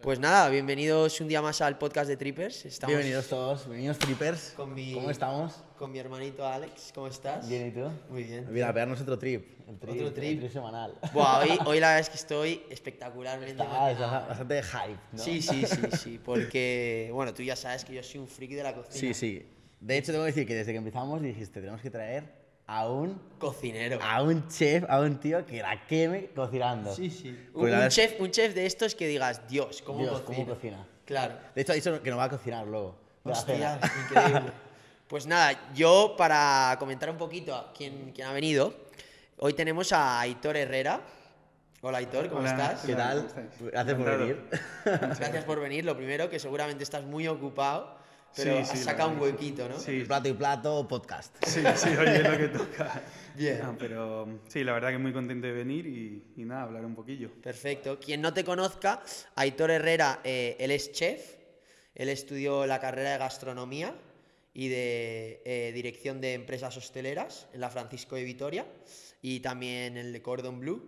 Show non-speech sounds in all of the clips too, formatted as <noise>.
Pues nada, bienvenidos un día más al podcast de Trippers. Estamos Bienvenidos todos, bienvenidos trippers. Con mi- ¿Cómo estamos? con mi hermanito Alex. ¿Cómo estás? Bien, ¿y tú? Muy bien. Mira, a pegarnos otro trip. El trip Otro trip. El trip semanal. Buah, hoy, <laughs> hoy la verdad es que estoy espectacularmente Está emocionado. bastante, hype, ¿no? Sí, sí, sí, sí, porque, bueno, tú ya sabes que yo soy un friki de la cocina. Sí, sí. De hecho, tengo que decir que desde que empezamos dijiste, tenemos que traer a un, Cocinero. a un chef, a un tío que la queme cocinando. Sí, sí. Un, Pues un chef, un chef de estos que digas, Dios, ¿cómo Dios, cocina? ¿cómo cocina? Claro. De hecho, ha dicho que no va a cocinar luego. Hostia, increíble. <laughs> Pues nada, yo para comentar un poquito a quién, quién ha venido, hoy tenemos a Aitor Herrera. Hola Aitor, ¿cómo Hola. estás? ¿Qué tal? Gracias por venir. Gracias por venir. Lo primero, que seguramente estás muy ocupado, pero Sí, sí, la sacado un huequito, ¿no? Sí, Plato y plato, podcast. sí, sí, oye, es lo que toca. <laughs> Bien. No, pero sí, la verdad que muy contento de venir y, y nada, hablar un poquillo. Perfecto. Quien no te conozca, Aitor Herrera, eh, él es chef, él estudió la carrera de gastronomía y de eh, dirección de empresas hosteleras en la Francisco de Vitoria y también en el Cordon Bleu.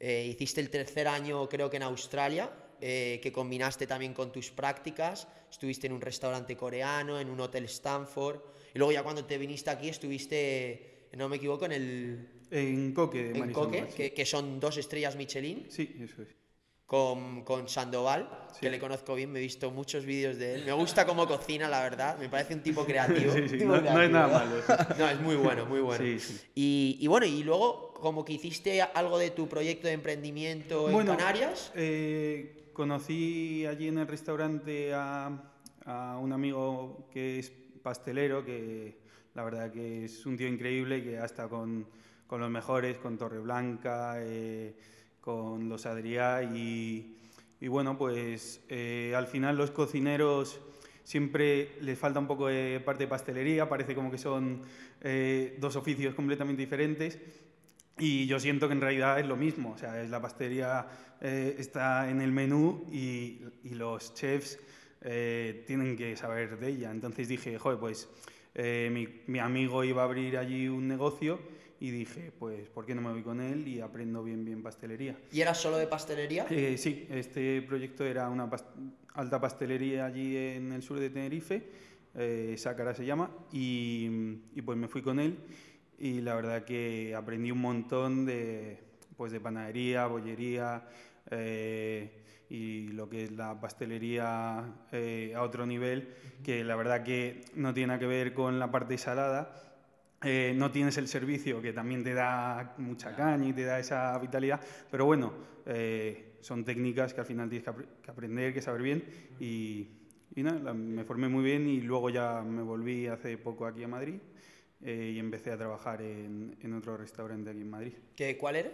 Eh, hiciste el tercer año, creo que en Australia, eh, que combinaste también con tus prácticas. Estuviste en un restaurante coreano, en un hotel Stanford. Y luego ya cuando te viniste aquí estuviste, no me equivoco, en el En Coque, de en Coque, sí. que, que son dos estrellas Michelin Sí, eso es. con, con Sandoval, que le conozco bien, me he visto muchos vídeos de él. Me gusta cómo cocina, la verdad, me parece un tipo creativo. Sí, sí, tipo no, es nada ¿eh? malo. sí. <laughs> No, es muy bueno, muy bueno. Sí, sí. Y, y bueno, y luego, como que hiciste algo de tu proyecto de emprendimiento en Bueno, Canarias. eh, conocí allí en el restaurante a, un amigo que es pastelero, que la verdad que es un tío increíble, que ha estado con, con los mejores, con Torreblanca, eh, con los Adrià y, y bueno, pues eh, al final los cocineros siempre les falta un poco de parte de pastelería, parece como que son eh, dos oficios completamente diferentes. Y yo siento que en realidad es lo mismo, o sea, es la pastelería eh, está en el menú y, y los chefs eh, tienen que saber de ella. Entonces dije, joder, pues eh, mi, mi amigo iba a abrir allí un negocio y dije, pues, ¿por qué no me voy con él y aprendo bien, bien pastelería? ¿Y era solo de pastelería? Eh, sí, este proyecto era una pas- alta pastelería allí en el sur de Tenerife, eh, Sácara se llama, y, y pues me fui con él y la verdad que aprendí un montón de, pues de panadería, bollería eh, y lo que es la pastelería eh, a otro nivel, que la verdad que no tiene nada que ver con la parte salada, eh, no tienes el servicio que también te da mucha caña y te da esa vitalidad, pero bueno, eh, son técnicas que al final tienes que, apre- que aprender, que saber bien y, y nada, me formé muy bien y luego ya me volví hace poco aquí a Madrid eh, y empecé a trabajar en, en otro restaurante aquí en Madrid. ¿Qué, ¿Cuál era?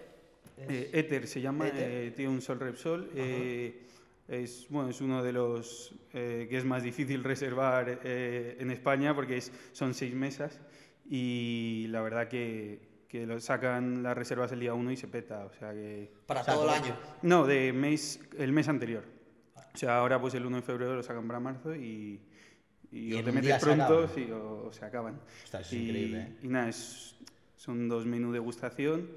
Eh, Éter se llama, eh, tiene un Sol Repsol. eh, es, bueno, es uno de los eh, que es más difícil <laughs> reservar eh, en España porque es, son seis mesas y la verdad que, que lo sacan las reservas el día 1 y se peta. O sea que... Para todo el año. No, de mes, el mes anterior. O sea, ahora pues el 1 de febrero lo sacan para marzo y, y Y o te metes se pronto acaban. sí, o, o se acaban. Ostras, es y, increíble, ¿eh? y nada, es- son dos menús de degustación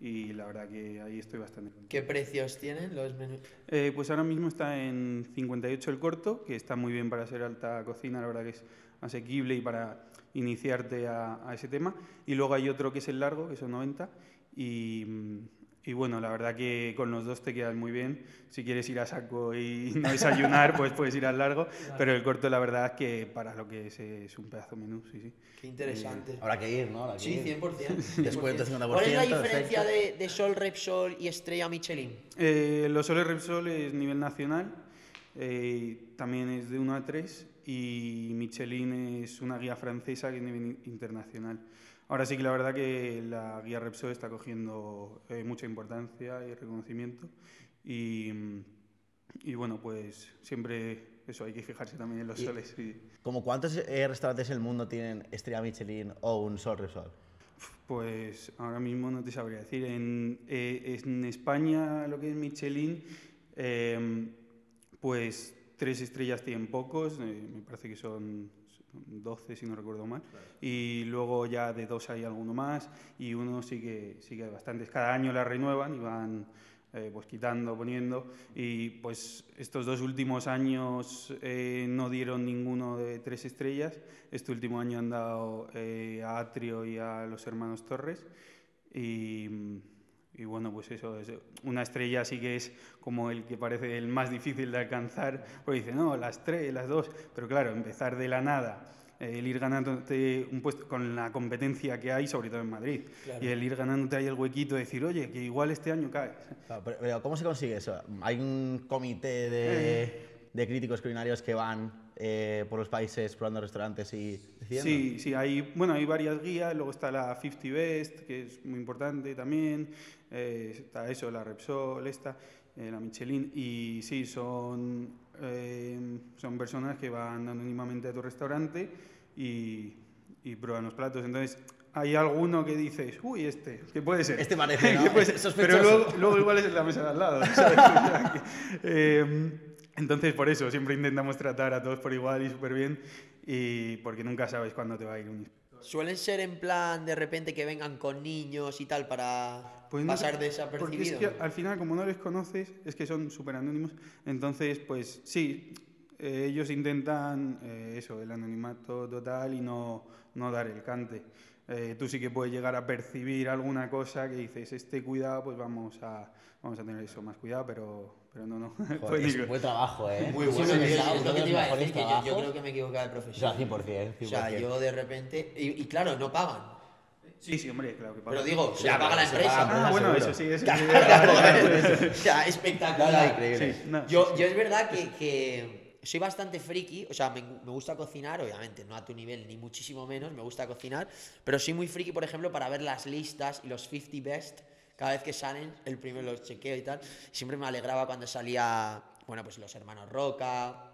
y la verdad que ahí estoy bastante contento. ¿Qué precios tienen los menús? Eh, pues ahora mismo está en 58 el corto, que está muy bien para ser alta cocina, la verdad que es asequible y para iniciarte a, a ese tema. Y luego hay otro que es el largo, que son 90. Y, mm, y bueno, la verdad que con los dos te quedan muy bien. Si quieres ir a saco y <laughs> no desayunar, pues puedes ir al largo. Pero el corto, la verdad es que para lo que es, es un pedazo menú, sí, sí. Qué interesante. Habrá que ir, ¿no? Que Sí, ir. 100%. Descuento 50%, ¿Cuál es la diferencia de, de Sol Repsol y Estrella Michelin? Eh, los soles Repsol es nivel nacional, eh, también es de 1 a 3 y Michelin es una guía francesa que es nivel in- internacional. Ahora sí que la verdad que la guía Repsol está cogiendo eh, mucha importancia y reconocimiento y, y bueno, pues siempre eso hay que fijarse también en los Y- soles. sí. ¿Como cuántos eh, restaurantes en el mundo tienen estrella Michelin o un Sol Repsol? Pues ahora mismo no te sabría decir. En, eh, en España lo que es Michelin, eh, pues tres estrellas tienen pocos, eh, me parece que son 12 si no recuerdo mal, y luego ya de dos hay alguno más, y uno que hay bastantes. Cada año la renuevan y van eh, pues quitando, poniendo. Y pues estos dos últimos años eh, no dieron ninguno de tres estrellas. Este último año han dado eh, a Atrio y a los hermanos Torres. Y, y bueno, pues eso, es una estrella sí que es como el que parece el más difícil de alcanzar, porque dice, no, las tres, las dos, pero claro, empezar de la nada eh, el ir ganándote un puesto con la competencia que hay, sobre todo en Madrid. Y el ir ganándote ahí el huequito de decir, oye, que igual este año caes. Claro, pero, pero ¿cómo se consigue eso? ¿Hay un comité de, de críticos culinarios que van eh, por los países probando restaurantes y decidiendo? Sí, sí, hay, bueno, hay varias guías, luego está la 50 Best, que es muy importante también, eh, está eso, la Repsol, esta, eh, la Michelin, y sí, son, eh, son personas que van anónimamente a tu restaurante y, y prueban los platos. Entonces, hay alguno que dices, uy, este, que puede ser. Este parece, <laughs> ¿no? Puede ser. Pero luego, luego igual es la mesa de al lado. <laughs> eh, entonces, por eso, siempre intentamos tratar a todos por igual y súper bien, y porque nunca sabes cuándo te va a ir un. Suelen ser en plan de repente que vengan con niños y tal para Pues no pasar sé, desapercibido. Porque es que al final, como no les conoces, es que son súper anónimos. Entonces, pues sí, eh, ellos intentan eh, eso, el anonimato total y no, no dar el cante. Eh, tú sí que puedes llegar a percibir alguna cosa que dices, este cuidado, pues vamos a, vamos a tener eso, más cuidado, pero, pero no, no. <laughs> Joder, Pues es un buen trabajo, ¿eh? Muy bueno, que tío, es lo que te iba a decir, que yo, yo creo que me he equivocado de O profesión. sea, 100%, 100%. O sea, yo de repente... Y, y claro, no pagan. Sí, sí, hombre, claro que pasa. Pero digo, se Ya, la paga la empresa. paga Ah, bueno, seguro. eso sí, eso Claro, sí. O sea, <laughs> espectacular. Increíble. Sí, no, Yo, yo es verdad que, que soy bastante friki, o sea, me, me gusta cocinar, obviamente, no a tu nivel ni muchísimo menos, me gusta cocinar, pero soy muy friki, por ejemplo, para ver las listas y los 50 best, cada vez que salen, el primero los chequeo y tal. Siempre me alegraba cuando salía, bueno, pues los hermanos Roca.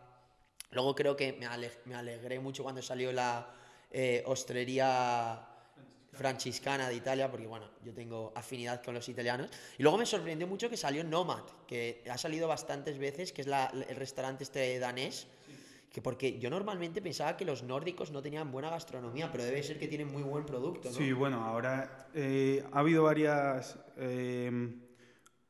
Luego creo que me, ale- me alegré mucho cuando salió la eh, hostelería franciscana de Italia, porque bueno, yo tengo afinidad con los italianos. Y luego me sorprendió mucho que salió Nomad, que ha salido bastantes veces, que es el restaurante este danés. Que porque yo normalmente pensaba que los nórdicos no tenían buena gastronomía, pero debe ser que tienen muy buen producto, ¿no? Sí, bueno, ahora eh, ha habido varias eh,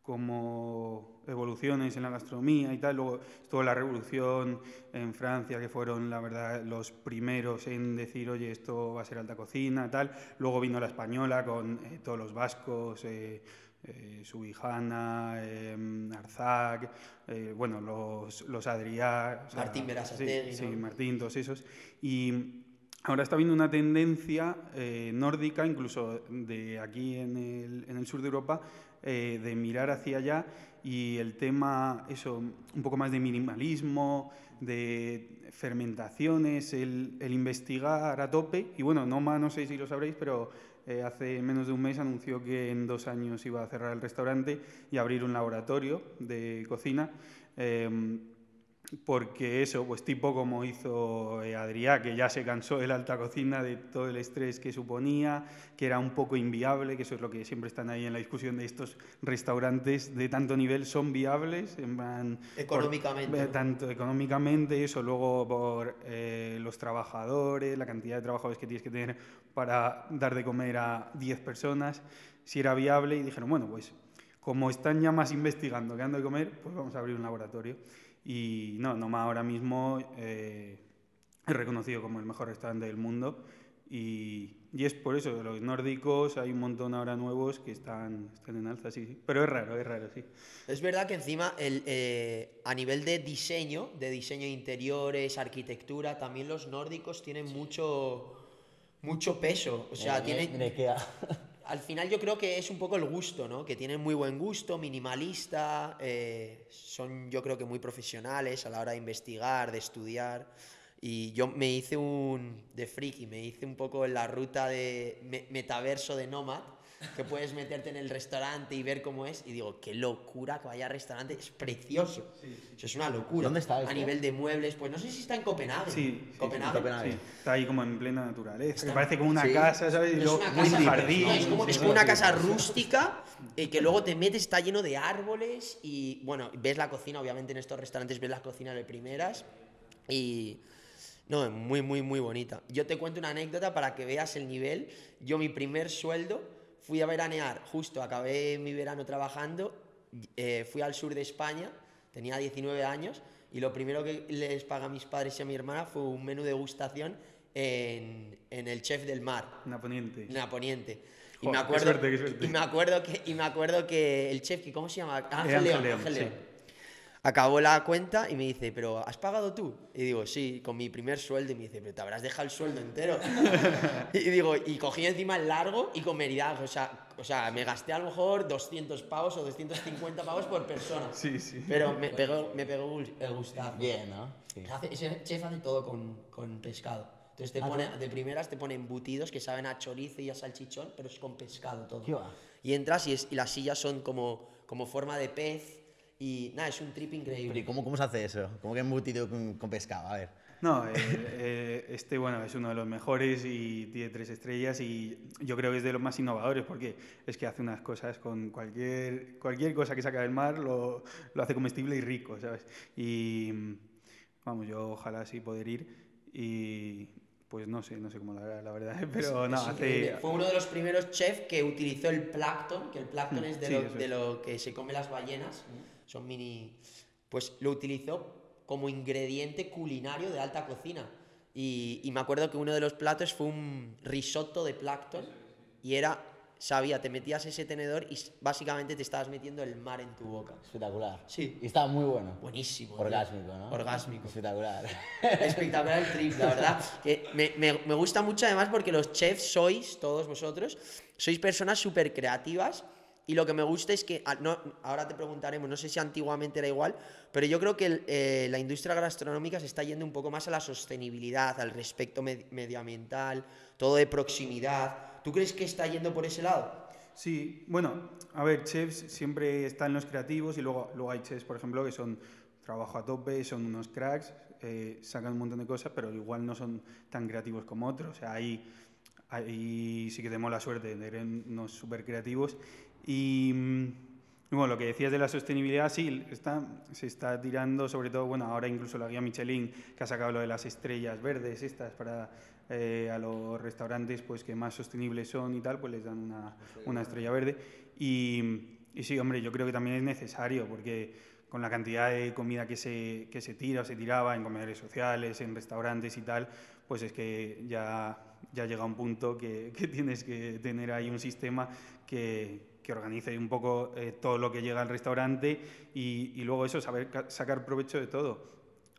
como evoluciones en la gastronomía y tal. Luego estuvo la revolución en Francia, que fueron, la verdad, los primeros en decir, oye, esto va a ser alta cocina, tal. Luego vino la española con eh, todos los vascos, eh, eh, Subijana, eh, Arzac, eh, bueno, los, los Adrià. o sea, Martín Berasategui, Sí, sí. Martín, todos esos. Y ahora está habiendo una tendencia eh, nórdica, incluso de aquí en el, en el sur de Europa, eh, de mirar hacia allá y el tema, eso, un poco más de minimalismo, de fermentaciones, el, el investigar a tope. Y bueno, Noma, no sé si lo sabréis, pero eh, hace menos de un mes anunció que en dos años iba a cerrar el restaurante y abrir un laboratorio de cocina. eh, porque eso, pues tipo como hizo eh, Adrià, que ya se cansó de la alta cocina, de todo el estrés que suponía, que era un poco inviable, que eso es lo que siempre están ahí en la discusión de estos restaurantes de tanto nivel, ¿son viables? En plan, por- Económicamente, eh, ¿no? tanto económicamente, eso, luego por eh, los trabajadores, la cantidad de trabajadores que tienes que tener para dar de comer a 10 personas, si era viable, y dijeron, bueno, pues como están ya más investigando que dando de comer, pues vamos a abrir un laboratorio. Y no, Noma ahora mismo eh, es reconocido como el mejor restaurante del mundo. Y, y es por eso, los nórdicos hay un montón ahora nuevos que están, están en alza, sí, sí. Pero es raro, es raro, sí. Es verdad que encima el, eh, a nivel de diseño, de diseño de interiores, arquitectura, también los nórdicos tienen mucho, mucho peso. O sea, Mira, tienen. Al final yo creo que es un poco el gusto, ¿no? Que tienen muy buen gusto, minimalista, eh, son yo creo que muy profesionales a la hora de investigar, de estudiar. Y yo me hice un, de friki, me hice un poco en la ruta de me- metaverso de Nomad, que puedes meterte en el restaurante y ver cómo es. Y digo, qué locura que vaya al restaurante, es precioso. Eso es una locura. ¿Dónde está A esto? nivel de muebles, pues no sé si está en Copenhague. Sí, sí, Copenhague. Copenhague. Sí, está ahí como en plena naturaleza. Está- que parece como una sí. casa, ¿sabes? Es luego una un casa, jardín. no, es como, sí, es sí, como una sí. casa rústica eh, que luego te metes, está lleno de árboles y bueno, ves la cocina, obviamente en estos restaurantes ves la cocina de primeras y no, muy, muy, muy bonita. Yo te cuento una anécdota para que veas el nivel. Yo mi primer sueldo fui a veranear, justo acabé mi verano trabajando eh, fui al sur de España, tenía 19 años, y lo primero que les paga a mis padres y a mi hermana fue un menú de degustación en, en el Chef del Mar, Naponiente. en la Poniente. Y Joder, me, qué acuerdo, suerte, qué suerte. y me acuerdo que y me acuerdo que el chef que cómo se llama Ángel, Ángel León, León, Ángel sí. León. Acabó la cuenta y me dice pero has pagado tú y digo sí con mi primer sueldo y me dice pero te habrás dejado el sueldo entero <laughs> y digo y cogí encima el largo y con meridad o sea o sea me gasté a lo mejor 200 pavos o 250 pavos por persona Sí, sí. pero me pegó me pegó el gustazo Bien, ¿no? Sí. Hace- ese chef hace todo con, con pescado. Entonces te Ah, pone, de primeras te pone embutidos que saben a chorizo y a salchichón, pero es con pescado todo. Y entras y, es- y las sillas son como, como forma de pez. Y nada, es un trip Pero ¿y increíble. cómo, cómo se hace eso? ¿Cómo que embutido con, con pescado? A ver. No, eh, eh, este bueno es uno de los mejores y tiene tres estrellas y yo creo que es de los más innovadores porque es que hace unas cosas con cualquier, cualquier cosa que saca del mar lo, lo hace comestible y rico, ¿sabes? Y vamos, yo ojalá así poder ir y pues no sé, no sé cómo lo hará, la verdad, <laughs> pero Es no, hace... Fue uno de los primeros chefs que utilizó el plancton, que el plancton Mm, es de, sí, lo, de lo que se come las ballenas, son mini... Pues lo utilizó como ingrediente culinario de alta cocina. Y, y me acuerdo que uno de los platos fue un risotto de plancton y era, sabía, te metías ese tenedor y básicamente te estabas metiendo el mar en tu boca. Espectacular. Sí. Y estaba muy bueno. Buenísimo. Orgásmico, ¿no? Orgásmico. Espectacular. Espectacular el trip, la verdad. Que me, me- me gusta mucho además porque los chefs sois, todos vosotros, sois personas súper creativas. Y lo que me gusta es que, ah, no, ahora te preguntaremos, no sé si antiguamente era igual, pero yo creo que el, eh, la industria gastronómica se está yendo un poco más a la sostenibilidad, al respecto med- medioambiental, todo de proximidad. ¿Tú crees que está yendo por ese lado? Sí, bueno, a ver, chefs siempre están los creativos y luego, luego hay chefs, por ejemplo, que son trabajo a tope, son unos cracks, eh, sacan un montón de cosas, pero igual no son tan creativos como otros. O sea, ahí, ahí sí que tenemos la suerte de tener unos súper creativos. Y, mm, y bueno, lo que decías de la sostenibilidad, sí, está, se está tirando, sobre todo, bueno, ahora incluso la guía Michelin, que ha sacado lo de las estrellas verdes, estas para eh, a los restaurantes pues que más sostenibles son y tal, pues les dan una, una estrella verde. Y, y sí, hombre, yo creo que también es necesario, porque con la cantidad de comida que se, que se tira o se tiraba en comedores sociales, en restaurantes y tal, pues es que ya, ya llega un punto que, que tienes que tener ahí un sistema que, que organice un poco eh, todo lo que llega al restaurante y, luego eso, saber ca- sacar provecho de todo.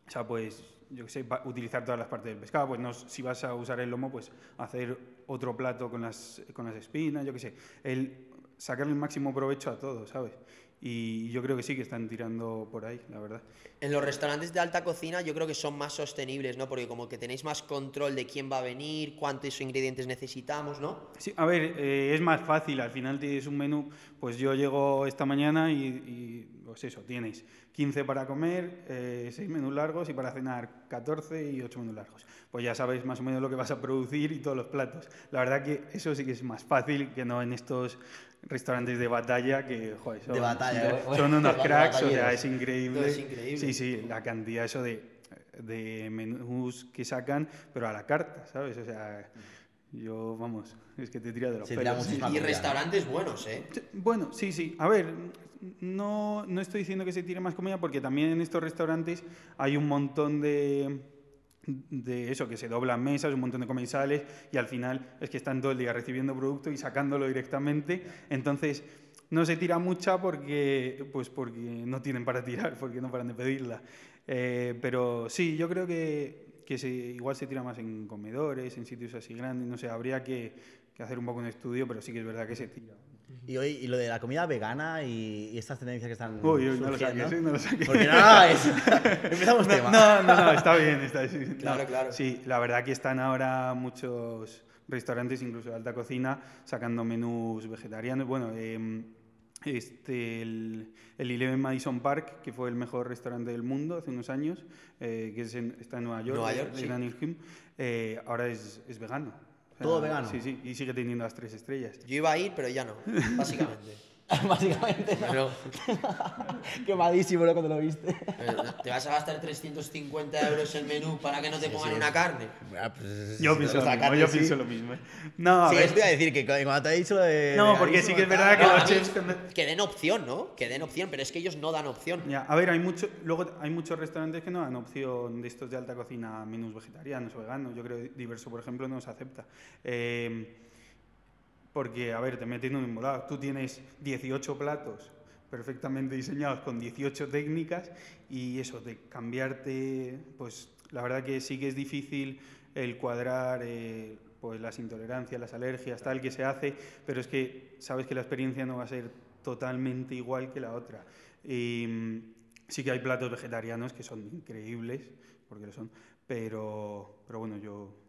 O sea, pues, yo qué sé, utilizar todas las partes del pescado. Pues no, si vas a usar el lomo, pues hacer otro plato con las, con las espinas, yo qué sé. El sacarle el máximo provecho a todo, ¿sabes? Y yo creo que sí que están tirando por ahí, la verdad. En los restaurantes de alta cocina yo creo que son más sostenibles, ¿no? Porque como que tenéis más control de quién va a venir, cuántos ingredientes necesitamos, ¿no? Sí, a ver, eh, es más fácil, al final tienes un menú, pues yo llego esta mañana y, y, pues eso, tienes 15 para comer, eh, 6 menús largos y para cenar 14 y 8 menús largos. Pues ya sabes más o menos lo que vas a producir y todos los platos. La verdad que eso sí que es más fácil que no en estos restaurantes de batalla que, joder, son, De batalla, ¿eh? son unos Los cracks, o sea, es increíble. Es increíble. Sí, sí, la cantidad eso de, de menús que sacan, pero a la carta, ¿sabes? O sea, yo, vamos, es que te tira de los tira pelos. Y restaurantes buenos, ¿eh? Sí, Bueno, sí, sí. A ver, no, no estoy diciendo que se tire más comida porque también en estos restaurantes hay un montón de, de eso, que se doblan mesas, un montón de comensales y al final es que están todo el día recibiendo producto y sacándolo directamente. Entonces, no se tira mucha porque, pues porque no tienen para tirar, porque no paran de pedirla. Eh, pero sí, yo creo que, que se, igual se tira más en comedores, en sitios así grandes, no sé, habría que, que hacer un poco un estudio, pero sí que es verdad que se tira. Y hoy, y lo de la comida vegana y, y estas tendencias que están Uy, uy, no lo surgiendo. saques, ¿eh? no lo saques. Porque no, no, es... <laughs> Empezamos tema. No, no, no, está bien, está bien. Claro, No, claro. Sí, la verdad que están ahora muchos restaurantes, incluso de alta cocina, sacando menús vegetarianos. Bueno, eh, este, el, el Eleven Madison Park, que fue el mejor restaurante del mundo hace unos años, eh, que es en- está en Nueva York, Nueva York, en sí. Anaheim, eh, ahora es, es vegano. ¿Todo vegano? Sí, sí, y sigue teniendo las tres estrellas. Yo iba a ir, pero ya no, básicamente. <laughs> <laughs> Básicamente. Bueno, <laughs> Quemadísimo ¿no? cuando lo viste. ¿te vas a gastar 350 euros en menú para que no te pongan una carne? Ah, pues, Yo pienso lo mismo, carne, yo sí. pienso lo mismo. ¿eh? No, a Sí, ver, iba a decir que cuando te he dicho lo de. No, porque sí que es verdad que No, los chefs... Que den opción, ¿no? Que den opción, pero es que ellos no dan opción. Ya, a ver, hay mucho, luego hay muchos restaurantes que no dan opción de estos de alta cocina menús vegetarianos o veganos. Yo creo que Diverso, por ejemplo, no se acepta. Eh, porque, a ver, te meten en un embolado. Tú tienes 18 platos perfectamente diseñados con 18 técnicas y eso, de cambiarte, pues la verdad que sí que es difícil el cuadrar eh, pues las intolerancias, las alergias, tal que se hace, pero es que sabes que la experiencia no va a ser totalmente igual que la otra. Mm, sí que hay platos vegetarianos que son increíbles, porque lo son, pero, pero bueno, yo...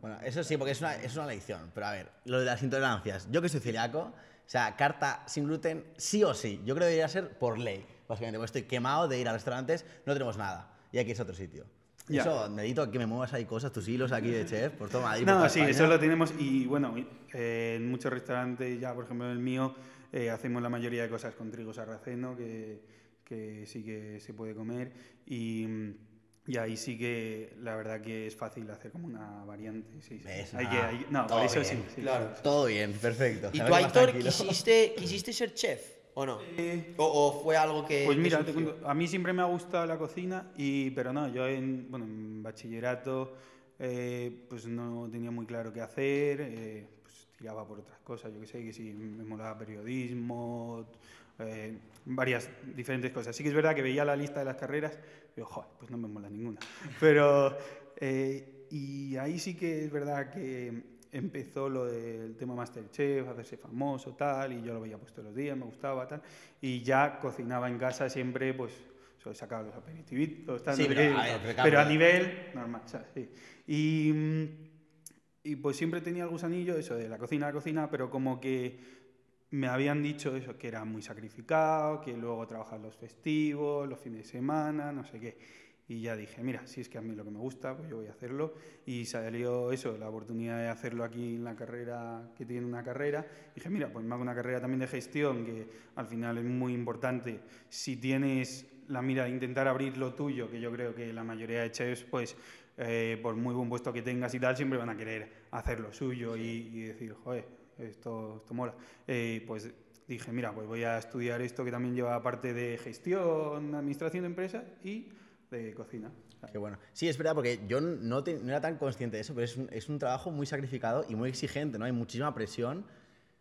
Bueno, eso sí, porque es una, es una lección. Pero a ver, lo de las intolerancias. Yo que soy celíaco, o sea, carta sin gluten, sí o sí. Yo creo que debería ser por ley, básicamente. Porque estoy quemado de ir a restaurantes, no tenemos nada. Y aquí es otro sitio. Ya. Eso, necesito que me muevas ahí cosas, tus hilos aquí de chef, por todo Madrid. por No, toda sí, España. eso lo tenemos y bueno, eh, en muchos restaurantes, ya por ejemplo el mío, eh, hacemos la mayoría de cosas con trigo sarraceno, que, que sí que se puede comer y, y ahí sí que la verdad que es fácil hacer como una variante. Sí, sí. ¿Ves? Hay Ah, que, hay- no, todo por eso bien. sí. sí, Claro. sí. Todo bien, perfecto. ¿Y A tú, Aitor, quisiste, quisiste ser chef o no? Eh, ¿O, o fue algo que.? Pues mira, te cuento, a mí siempre me ha gustado la cocina, y, pero no, yo en, bueno, en bachillerato eh, pues no tenía muy claro qué hacer, eh, pues tiraba por otras cosas, yo que sé, que si me molaba periodismo, eh, varias diferentes cosas. Sí que es verdad que veía la lista de las carreras y digo, joder, pues no me mola ninguna. Pero, eh, y ahí sí que es verdad que empezó lo del tema Masterchef, hacerse famoso, tal, y yo lo veía pues todos los días, me gustaba, tal, y ya cocinaba en casa siempre, pues, sacaba los aperitivitos, tal, Sí, pero, a ver, pero pero a nivel normal. Sí. Y, y pues siempre tenía el gusanillo, eso, de la cocina a la cocina, pero como que me habían dicho eso, que era muy sacrificado, que luego trabajar los festivos, los fines de semana, no sé qué. Y ya dije, mira, si es que a mí lo que me gusta, pues yo voy a hacerlo. Y salió eso, la oportunidad de hacerlo aquí en la carrera, que tiene una carrera. Y dije, mira, pues me hago una carrera también de gestión, que al final es muy importante. Si tienes la mira de intentar abrir lo tuyo, que yo creo que la mayoría de chefs, pues eh, por muy buen puesto que tengas y tal, siempre van a querer hacer lo suyo y, y decir, joder, esto, esto mola. Eh, pues dije, mira, pues voy a estudiar esto que también lleva parte de gestión, administración de empresas y de cocina. Qué bueno. Sí, es verdad, porque yo no, te- no era tan consciente de eso, pero es un, es un trabajo muy sacrificado y muy exigente, ¿no? Hay muchísima presión,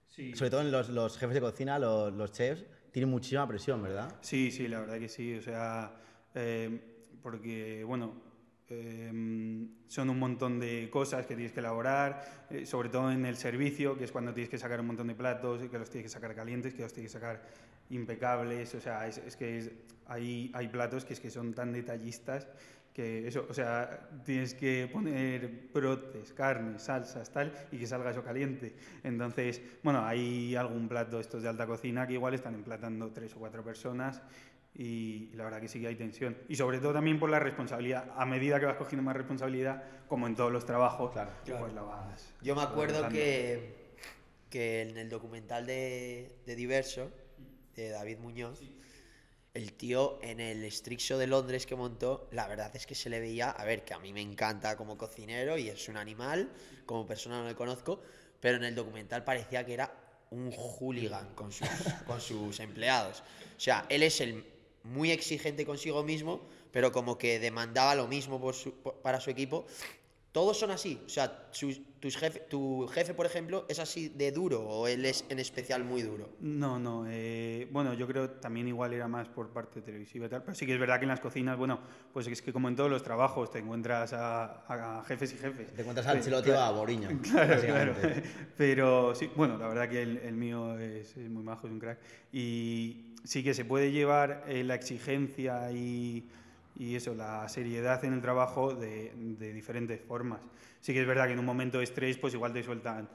Sí. sobre todo en los, los jefes de cocina, los, los chefs, tienen muchísima presión, ¿verdad? Sí, sí, la verdad que sí. O sea, eh, porque, bueno, eh, son un montón de cosas que tienes que elaborar, eh, sobre todo en el servicio, que es cuando tienes que sacar un montón de platos, que los tienes que sacar calientes, que los tienes que sacar impecables. O sea, es, es que es- hay, hay platos que es que son tan detallistas que eso, o sea, tienes que poner brotes, carnes, salsas, tal, y que salga eso caliente. Entonces, bueno, hay algún plato estos de alta cocina que igual están emplatando tres o cuatro personas y la verdad que sí que hay tensión. Y sobre todo también por la responsabilidad. A medida que vas cogiendo más responsabilidad, como en todos los trabajos, Claro. pues la vas... Yo me acuerdo que, que en el documental de, de Diverso, de David Muñoz, el tío en el Street Show de Londres que montó, la verdad es que se le veía, a ver, que a mí me encanta como cocinero y es un animal, como persona no le conozco, pero en el documental parecía que era un hooligan con sus, con sus empleados. O sea, él es el muy exigente consigo mismo, pero como que demandaba lo mismo por su- por- para su equipo. Todos son así. O sea, sus- tus jefe, tu jefe, por ejemplo, es así de duro o él es en especial muy duro. No, no. eh, bueno, yo creo también igual era más por parte televisiva y tal. Pero sí que es verdad que en las cocinas, bueno, pues es que como en todos los trabajos te encuentras a, a jefes y jefes. Te encuentras al Pe- Chelotti o a Boriño, <laughs> Claro, claro. Pero sí, bueno, la verdad que el, el mío es, es muy majo, es un crack. Y sí que se puede llevar eh, la exigencia y, y eso, la seriedad en el trabajo de, de diferentes formas. Sí que es verdad que en un momento de estrés, pues igual te sueltan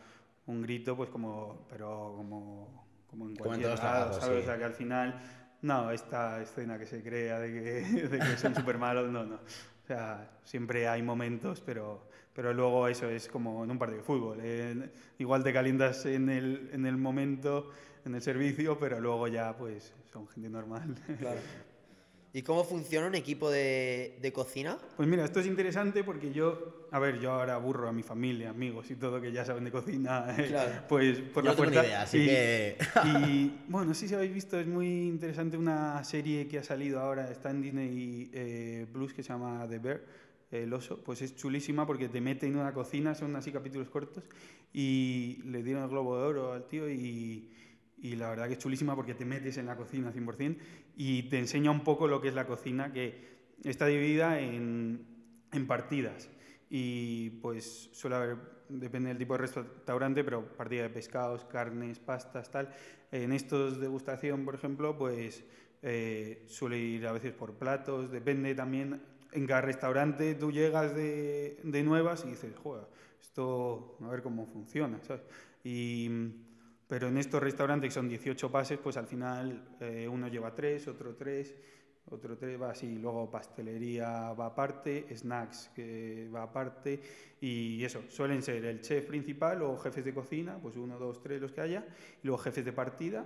un grito, pues como, pero como, como en Como en cualquier todos los lado, trabajos, ¿sabes? sí. O sea, que al final, no, esta escena que se crea de que, <laughs> de que son súper malos, no, no. O sea, siempre hay momentos, pero, pero luego eso es como en un partido de fútbol. eh, igual te calientas en el, en el momento, en el servicio, pero luego ya pues son gente normal. <laughs> Claro. ¿Y cómo funciona un equipo de, de cocina? Pues mira, esto es interesante porque yo, a ver, yo ahora aburro a mi familia, amigos y todo que ya saben de cocina, eh, Claro. pues por Yo la fuerza. idea, así y, que- y, <laughs> bueno, sí, si habéis visto, es muy interesante una serie que ha salido ahora, está en Disney eh, Plus que se llama The Bear, el oso, pues es chulísima porque te mete en una cocina, son así capítulos cortos y le dieron el globo de oro al tío y, y la verdad que es chulísima porque te metes en la cocina 100% y te enseña un poco lo que es la cocina, que está dividida en, en partidas. Y pues suele haber, depende del tipo de restaurante, pero partida de pescados, carnes, pastas, tal. En estos degustación, por ejemplo, pues eh, suele ir a veces por platos, depende también. En cada restaurante tú llegas de, de nuevas y dices, joder, esto a ver cómo funciona, ¿sabes? Y, pero en estos restaurantes que son 18 pases, pues al final eh, uno lleva tres, otro tres, otro tres va así, luego pastelería va aparte, snacks que va aparte y eso, suelen ser el chef principal o jefes de cocina, pues uno, dos, tres los que haya, y luego jefes de partida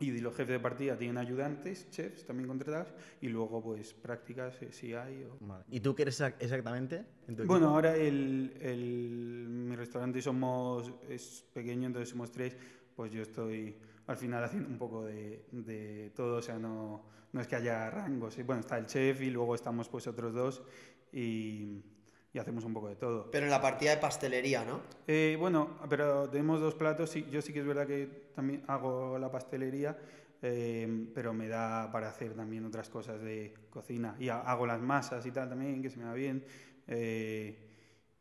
y los jefes de partida tienen ayudantes, chefs también contratados y luego pues prácticas eh, si hay. o- Vale. ¿Y tú qué eres exac- exactamente? en tu bueno, ahora el, el- mi restaurante somos, es pequeño, entonces somos tres, pues yo estoy al final haciendo un poco de, de todo, o sea, no, no es que haya rangos, bueno, está el chef y luego estamos pues otros dos y, y hacemos un poco de todo. Pero en la partida de pastelería, ¿no? Eh, bueno, pero tenemos dos platos. Sí, yo sí que es verdad que también hago la pastelería, eh, pero me da para hacer también otras cosas de cocina. Y ha- hago las masas y tal también, que se me da bien. Eh,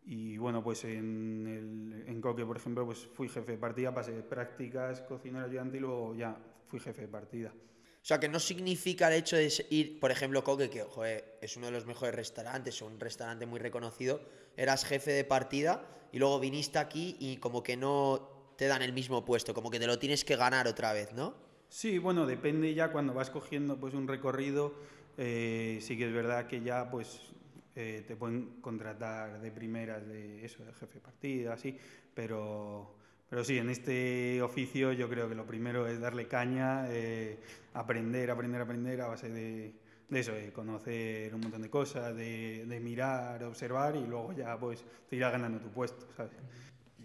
y bueno, pues en, el, en Coque, por ejemplo, pues fui jefe de partida, pasé prácticas, cocinero ayudante y luego ya fui jefe de partida. O sea, que no significa el hecho de ir, por ejemplo, Coque, que joder, es uno de los mejores restaurantes, o un restaurante muy reconocido, eras jefe de partida y luego viniste aquí y como que no te dan el mismo puesto, como que te lo tienes que ganar otra vez, ¿no? Sí, bueno, depende ya cuando vas cogiendo pues un recorrido, eh, sí que es verdad que ya pues eh, te pueden contratar de primeras de eso, de jefe de partida, así, pero, pero sí, en este oficio yo creo que lo primero es darle caña, eh, aprender, aprender, aprender a base de, de eso, de conocer un montón de cosas, de, de mirar, observar y luego ya pues te irás ganando tu puesto, ¿sabes?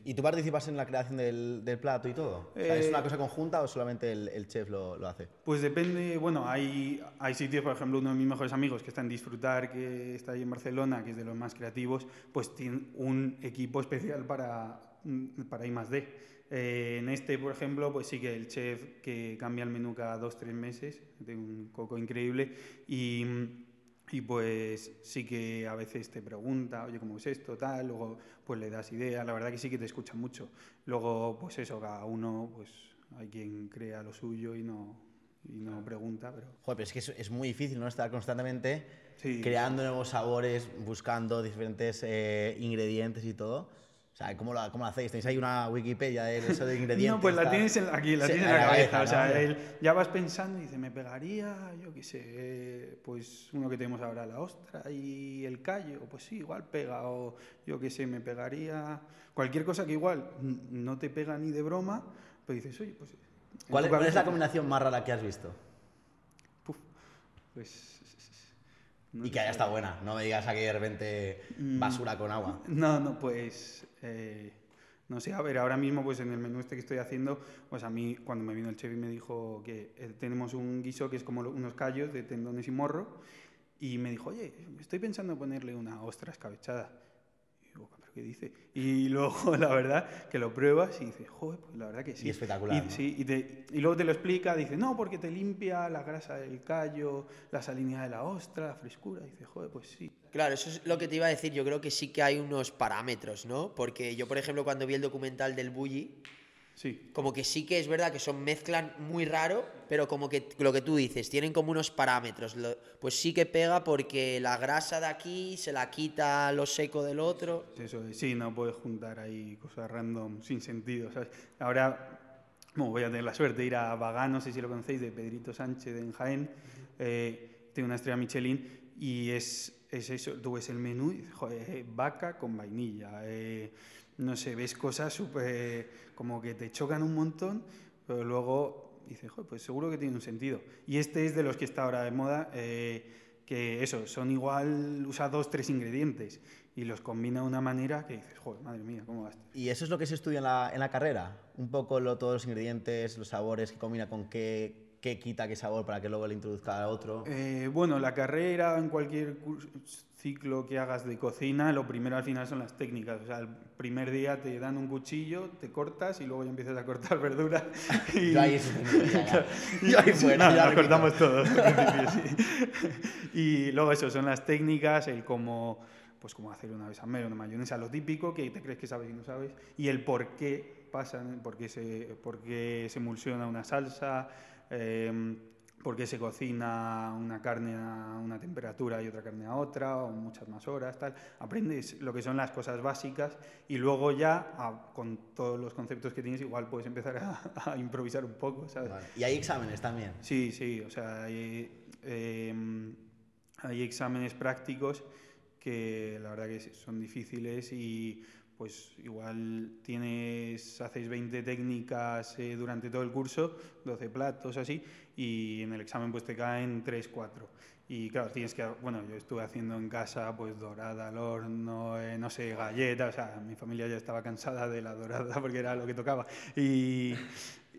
¿Y tú participas en la creación del, del plato y todo? O sea, ¿Es Eh, una cosa conjunta o solamente el, el chef lo, lo hace? Pues depende, bueno, hay, hay sitios, por ejemplo, uno de mis mejores amigos que está en Disfrutar, que está ahí en Barcelona, que es de los más creativos, pues tiene un equipo especial para, mm, para I más D. Eh, en este, por ejemplo, pues sí que el chef que cambia el menú cada dos, tres meses, tiene un coco increíble, y, y pues sí que a veces te pregunta, oye, ¿cómo es esto? Tal, luego pues le das idea, la verdad que sí que te escucha mucho. Luego, pues eso, cada uno, pues hay quien crea lo suyo y no, y no pregunta, pero Joder, pero es que es, es muy difícil, ¿no? Estar constantemente Sí. creando nuevos sabores, buscando diferentes eh, ingredientes y todo. Sea, ¿cómo lo, cómo lo hacéis? ¿Tenéis ahí una Wikipedia de eso de ingredientes? <laughs> No, pues la tienes en- aquí, la Sí, tienes en la cabeza. O sea, el- ya vas pensando y dices, me pegaría, yo qué sé, eh, pues uno que tenemos ahora, la ostra y el callo, pues sí, igual pega. O yo qué sé, me pegaría cualquier cosa que igual no te pega ni de broma, pero dices, oye, pues. ¿Cuál, es la combinación más rara que has visto? puf, pues. no y que haya estado buena. No me digas aquí de repente Mm. basura con agua. No, no, pues eh, no sé, a ver, ahora mismo pues en el menú este que estoy haciendo, pues a mí cuando me vino el chef y me dijo que eh, tenemos un guiso que es como unos callos de tendones y morro y me dijo, oye, estoy pensando en ponerle una ostra escabechada. Y digo, ¿pero qué dice? Y luego <laughs> la verdad que lo pruebas y dices, joder, pues la verdad que sí. Y espectacular, Y, ¿no? sí, y, te- y luego te lo explica, dice, no, porque te limpia la grasa del callo, la salinidad de la ostra, la frescura. Y dices, joder, pues sí. Claro, eso es lo que te iba a decir. Yo creo que sí que hay unos parámetros, ¿no? Porque yo, por ejemplo, cuando vi el documental del Bully, Sí, como que sí que es verdad que son mezclan muy raro, pero como que lo que tú dices, tienen como unos parámetros. Lo- pues sí que pega porque la grasa de aquí se la quita lo seco del otro. Eso es, sí, no puedes juntar ahí cosas random sin sentido, ¿sabes? Ahora bueno, voy a tener la suerte de ir a Bagá, no sé si lo conocéis, de Pedrito Sánchez en Jaén, eh, tiene una estrella Michelin y es, es eso, tú ves el menú y dices, joder, vaca con vainilla, eh, no sé, ves cosas súper, como que te chocan un montón, pero luego dices, "Joder, pues seguro que tiene un sentido. Y este es de los que está ahora de moda, eh, que eso, son igual, usa dos, tres ingredientes y los combina de una manera que dices, joder, madre mía, ¿cómo va esto? ¿Y eso es lo que se estudia en la, en la carrera? Un poco lo, todos los ingredientes, los sabores, que combina con qué, qué quita qué sabor para que luego le introduzca a otro. Eh, bueno, la carrera, en cualquier curso- ciclo que hagas de cocina, lo primero al final son las técnicas. O sea, el primer día te dan un cuchillo, te cortas y luego ya empiezas a cortar <laughs> verdura. y- Yo ahí <laughs> ya. Yo ahí fuera, no, ya nos cortamos todos. sí. y luego eso, son las técnicas, el cómo, pues cómo hacer una bechamel, una mayonesa, lo típico, que te crees que sabes y no sabes, y el por qué pasan, por qué se, por qué se emulsiona una salsa, eh, por qué se cocina una carne a una temperatura y otra carne a otra, o muchas más horas, tal. Aprendes lo que son las cosas básicas y luego ya, a- con todos los conceptos que tienes, igual puedes empezar a, <laughs> a improvisar un poco, ¿sabes? Vale. Y hay exámenes también. Sí, sí, o sea, hay, em, hay exámenes prácticos que la verdad que son difíciles y pues igual tienes, hacéis 20 técnicas eh, durante todo el curso, 12 platos así, y en el examen pues te caen 3, 4. Y claro, tienes que, bueno, yo estuve haciendo en casa pues dorada al horno, eh, no sé, galletas, o sea, mi familia ya estaba cansada de la dorada porque era lo que tocaba. Y,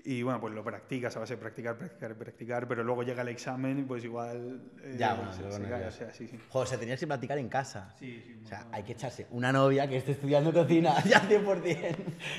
y bueno, pues lo practicas a base de practicar, practicar, practicar, pero luego llega el examen y pues igual eh, Ya, bueno, se, luego se cae, o sea, sí, sí. Joder, se tenías que practicar en casa. Sí, sí, O sea, montón. hay que echarse una novia que esté estudiando cocina <laughs> ya 100%.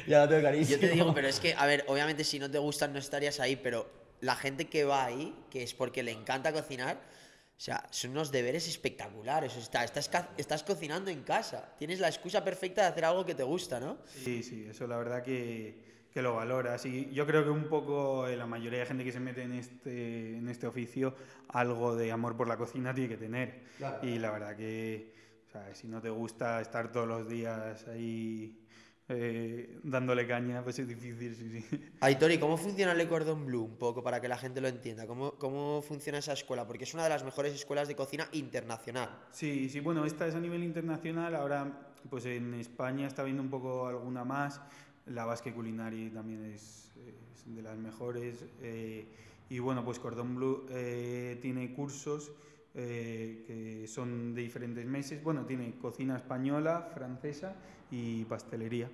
ya lo tengo clarísimo. Yo te digo, pero es que, a ver, obviamente si no te gustan no estarías ahí, pero la gente que va ahí, que es porque le encanta cocinar, o sea, son unos deberes espectaculares. O sea, estás, estás cocinando en casa. Tienes la excusa perfecta de hacer algo que te gusta, ¿no? Sí, sí, eso la verdad que, que lo valoras. Y yo creo que un poco eh, la mayoría de gente que se mete en este, en este oficio, algo de amor por la cocina tiene que tener. Y la verdad que, o sea, si no te gusta estar todos los días ahí eh, dándole caña, pues es difícil, sí, sí. Aitor, ¿y cómo funciona Le Cordon Bleu? Un poco para que la gente lo entienda. ¿Cómo, ¿Cómo funciona esa escuela? Porque es una de las mejores escuelas de cocina internacional. Sí, sí, bueno, esta es a nivel internacional. Ahora, pues en España está viendo un poco alguna más. La Basque Culinary también es, es de las mejores. eh, y bueno, pues Cordon Bleu eh, tiene cursos eh, que son de diferentes meses. Bueno, tiene cocina española, francesa y pastelería.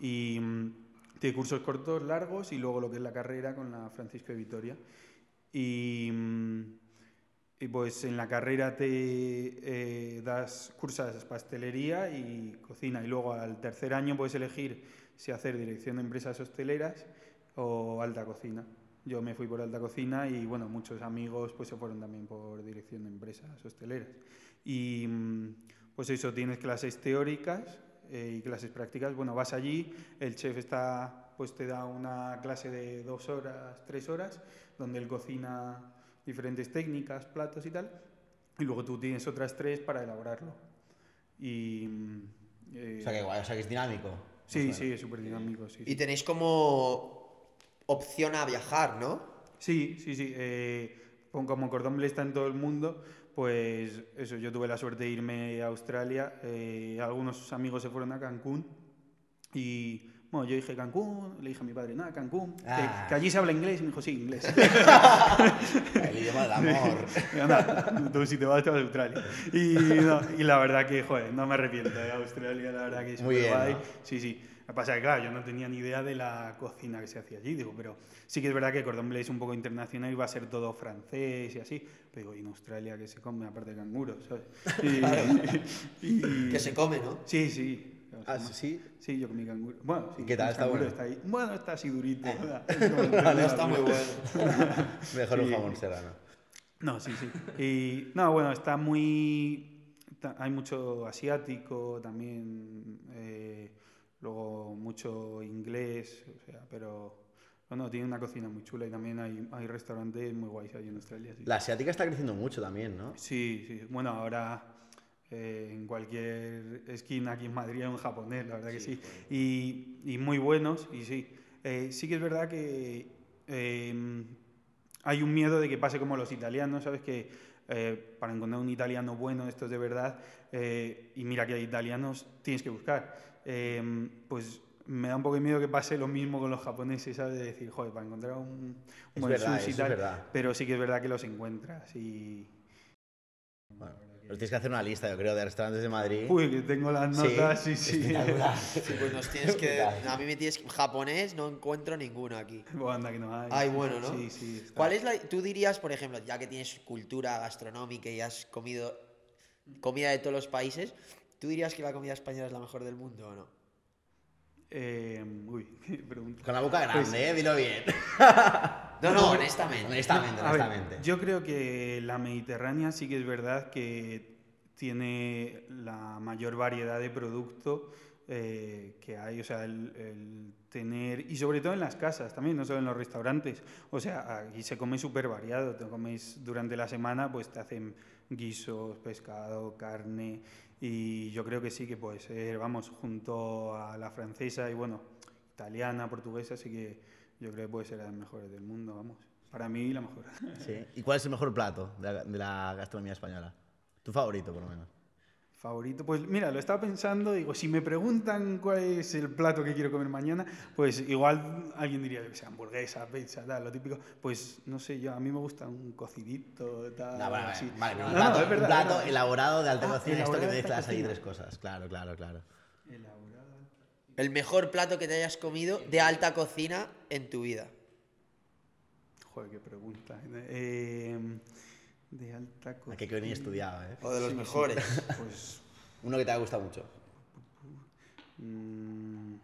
Y mm, tiene cursos cortos, largos y luego lo que es la carrera con la Francisco de Vitoria. Y. mm, y pues en la carrera te eh, das cursas pastelería y cocina y luego al tercer año puedes elegir si hacer dirección de empresas hosteleras o alta cocina. Yo me fui por alta cocina y bueno, muchos amigos pues se fueron también por dirección de empresas hosteleras. Y mm, pues eso, tienes clases teóricas eh, y clases prácticas. Bueno, vas allí, el chef está, pues te da una clase de dos horas, tres horas, donde él cocina diferentes técnicas, platos y tal, y luego tú tienes otras tres para elaborarlo. Y, mm, eh, O sea, que guay, o sea, que es dinámico. sí, sí, es súper dinámico. Sí, Y sí. tenéis como opción a viajar, ¿no? sí, sí, sí. eh, como Cordon Bleu está en todo el mundo, pues eso, yo tuve la suerte de irme a Australia. eh, algunos amigos se fueron a Cancún y bueno, yo dije Cancún, le dije a mi padre, nada, Cancún, que- Ah. que, allí se habla inglés, y me dijo, sí, inglés. <laughs> El idioma del amor. <laughs> Anda, tú si te vas, te vas a Australia. Y, no, y la verdad que, joder, no me arrepiento de Australia, la verdad que es Muy guay. ¿no? Sí, sí. Que pasa es que, claro, yo no tenía ni idea de la cocina que se hacía allí, digo, pero sí que es verdad que Cordon Bleu es un poco internacional y va a ser todo francés y así. Pero digo, ¿y en Australia que se come aparte de canguros, ¿sabes? <laughs> Y, <laughs> y- Que se come, ¿no? Sí, sí. Ah, sí. Sí, yo comí canguro. Bueno, sí, ¿Qué tal? ¿Está bueno? está ahí. Bueno, está así durito. <laughs> Vale, está muy bueno. Mejor un jamón serrano. No, sí, sí. Y, no, bueno, está muy... Hay mucho asiático también, eh, luego mucho inglés, o sea, pero... Bueno, tiene una cocina muy chula y también hay, hay restaurantes muy guays ahí en Australia. Sí, La asiática está creciendo mucho también, ¿no? sí, sí. Bueno, ahora eh, en cualquier esquina aquí en Madrid hay un japonés, la verdad que sí. Y, y muy buenos, y sí. Eh, sí que es verdad que eh, hay un miedo de que pase como los italianos, ¿sabes? Que eh, para encontrar un italiano bueno, esto es de verdad, eh, y mira que hay italianos, tienes que buscar. Eh, pues me da un poco de miedo que pase lo mismo con los japoneses, ¿sabes? De decir, joder, para encontrar un, un Es buen verdad, sushi y es tal. verdad. Pero sí que es verdad que los encuentras y... Bueno, pero tienes que hacer una lista, yo creo, de restaurantes de Madrid. Uy, que tengo las notas, sí, sí. pues nos tienes que. <laughs> A mí me tienes. Japonés no encuentro ninguno aquí. Bueno, anda que no hay. Ay, bueno, ¿no? Sí, sí. está. ¿Cuál es la. Tú dirías, por ejemplo, ya que tienes cultura gastronómica y has comido comida de todos los países, ¿tú dirías que la comida española es la mejor del mundo o no? Eh, uy, qué <laughs> pregunta. Con la boca grande, Pues- ¿eh? Dilo bien. <laughs> No, no, honestamente. honestamente, ver, honestamente. yo creo que la Mediterránea sí que es verdad que tiene la mayor variedad de producto eh, que hay, o sea, el, el tener, y sobre todo en las casas también, no solo en los restaurantes, o sea, aquí se come súper variado, te comes durante la semana, pues te hacen guisos, pescado, carne, y yo creo que sí que puede ser, vamos, junto a la francesa y bueno, italiana, portuguesa, sí que yo creo que puede ser las mejores del mundo, vamos. Para mí la mejor. Sí. ¿Y cuál es el mejor plato de la, de la gastronomía española? Tu favorito, por lo menos. Favorito, pues mira, lo estaba pensando, digo, si me preguntan cuál es el plato que quiero comer mañana, pues igual alguien diría, yo que sé, hamburguesa, pizza, tal, lo típico, pues no sé, yo a mí me gusta un cocidito, tal, No, vale, así. vale, pero un No, no, plato, es verdad, un plato verdad. elaborado de alta Ah, cocina, esto que de mezclas ahí tres cosas. Claro, claro, claro. Elaborado. El mejor plato que te hayas comido de alta cocina en tu vida. Joder, qué pregunta. Eh, de alta cocina. Aquí que venía estudiado, ¿eh? O de los Sí, sí. mejores. Pues, Uno que te ha gustado mucho. mm,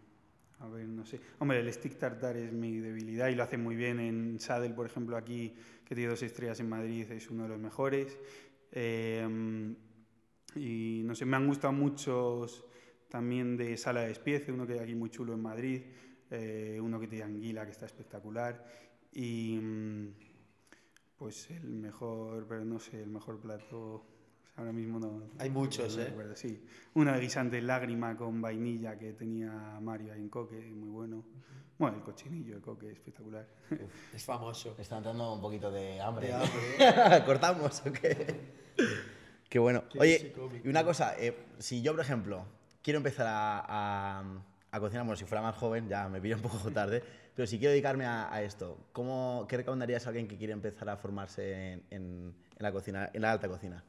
a ver, no sé. Hombre, el stick tartar es mi debilidad y lo hace muy bien en Sadel, por ejemplo, aquí, que tiene dos estrellas en Madrid, es uno de los mejores. Eh, y no sé, me han gustado muchos también de Sala de Espiece, uno que hay aquí muy chulo en Madrid, eh, uno que tiene anguila, que está espectacular. Y mm, pues el mejor, pero no sé, el mejor plato. Ahora mismo no. Hay muchos, no ¿eh? recuerdo, sí. Una de guisante lágrima con vainilla que tenía Mario ahí en Coque, muy bueno. Bueno, el cochinillo de Coque, espectacular. Es famoso. Me está entrando un poquito de hambre. De ¿no? hambre. <laughs> ¿Cortamos o qué? Qué bueno. Oye, y una cosa, eh, si yo, por ejemplo, quiero empezar a, a- a cocinar, bueno, si fuera más joven, ya me pillo un poco tarde, pero si quiero dedicarme a, esto, ¿cómo, ¿qué recomendarías a alguien que quiere empezar a formarse en, la cocina, en la alta cocina?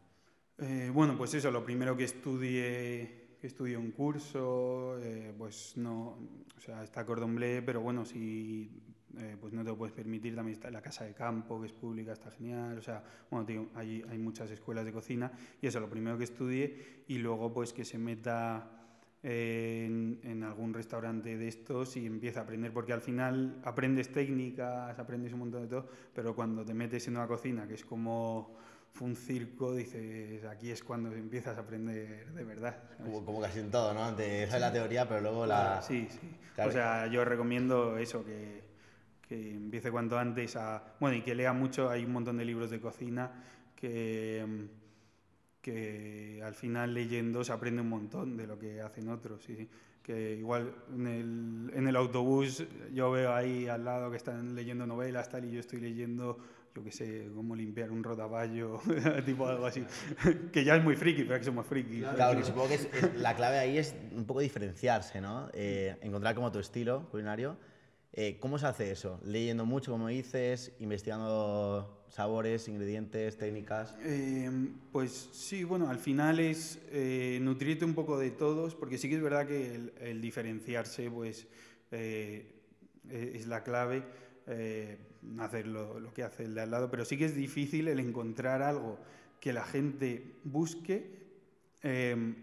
Eh, bueno, pues eso, lo primero que estudie, que estudie un curso, eh, pues no, o sea, está Cordon pero bueno, si eh, pues no te lo puedes permitir, también está la Casa de Campo, que es pública, está genial, o sea, bueno, hay, hay muchas escuelas de cocina y eso, lo primero que estudie y luego pues que se meta en, en algún restaurante de estos y empieza a aprender, porque al final aprendes técnicas, aprendes un montón de todo, pero cuando te metes en una cocina, que es como un circo, dices, aquí es cuando empiezas a aprender de verdad. Como, como casi en todo, ¿no? Te sabes la teoría, pero luego la... Sí, sí. Claro. O sea, yo recomiendo eso, que, que empiece cuanto antes a... Bueno, y que lea mucho, hay un montón de libros de cocina que, que al final leyendo se aprende un montón de lo que hacen otros. sí. Que igual en el, en el autobús yo veo ahí al lado que están leyendo novelas tal y yo estoy leyendo, yo qué sé, cómo limpiar un rodaballo, <laughs> tipo algo así. <laughs> que ya es muy friki, pero es que somos frikis. Claro, que supongo que es- es- la clave ahí es un poco diferenciarse, ¿no? Eh, encontrar como tu estilo culinario. Eh, ¿Cómo se hace eso? Leyendo mucho, como dices, investigando sabores, ingredientes, técnicas. Eh, pues sí, bueno, al final es eh, nutrirte un poco de todos, porque sí que es verdad que el, diferenciarse pues, eh, e- es la clave, eh, hacer lo, que hace el de al lado, pero sí que es difícil el encontrar algo que la gente busque eh,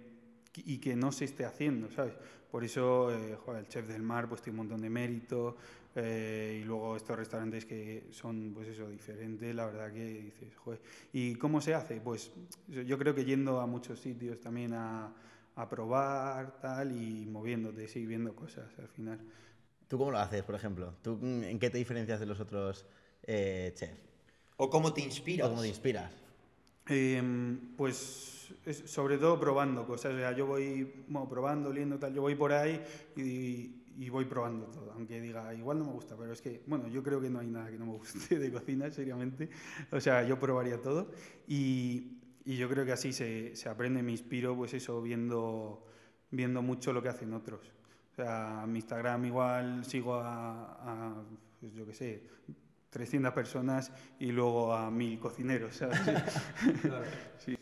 y que no se esté haciendo, ¿sabes? Por eso, eh, el chef del mar pues tiene un montón de mérito eh, y luego estos restaurantes que son, pues eso, diferentes, la verdad que dices, joder. ¿Y cómo se hace? Pues yo- creo que yendo a muchos sitios también a, a probar, tal, y moviéndote, sí, viendo cosas al final. ¿Tú cómo lo haces, por ejemplo? ¿Tú mm, en qué te diferencias de los otros eh, chefs? ¿O cómo te inspiras? ¿O cómo te inspiras? Em, pues es- sobre todo probando cosas. O sea, yo voy bueno, probando, oliendo, tal. Yo voy por ahí y, y voy probando todo. Aunque diga, igual no me gusta, pero es que, bueno, yo creo que no hay nada que no me guste de cocina, seriamente. O sea, yo probaría todo. Y, y yo creo que así se, se aprende, me inspiro, pues eso, viendo, viendo mucho lo que hacen otros. O sea, mi Instagram igual sigo a, a pues yo qué sé, 300 personas y luego a mil cocineros. ¿sabes? <laughs> Sí.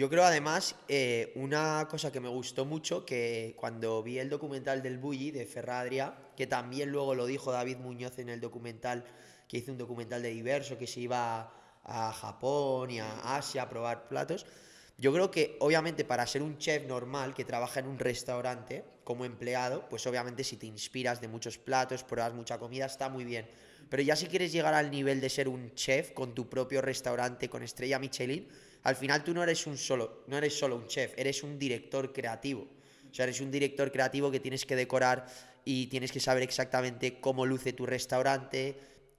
Yo creo además, eh, una cosa que me gustó mucho, que cuando vi el documental del Bulli de Ferradria, que también luego lo dijo David Muñoz en el documental, que hizo un documental de diverso, que se iba a Japón y a Asia a probar platos. Yo creo que obviamente para ser un chef normal que trabaja en un restaurante como empleado, pues obviamente si te inspiras de muchos platos, pruebas mucha comida, está muy bien. Pero ya si quieres llegar al nivel de ser un chef con tu propio restaurante con estrella Michelin, al final tú no eres un solo, no eres solo un chef, eres un director creativo. O sea, eres un director creativo que tienes que decorar y tienes que saber exactamente cómo luce tu restaurante,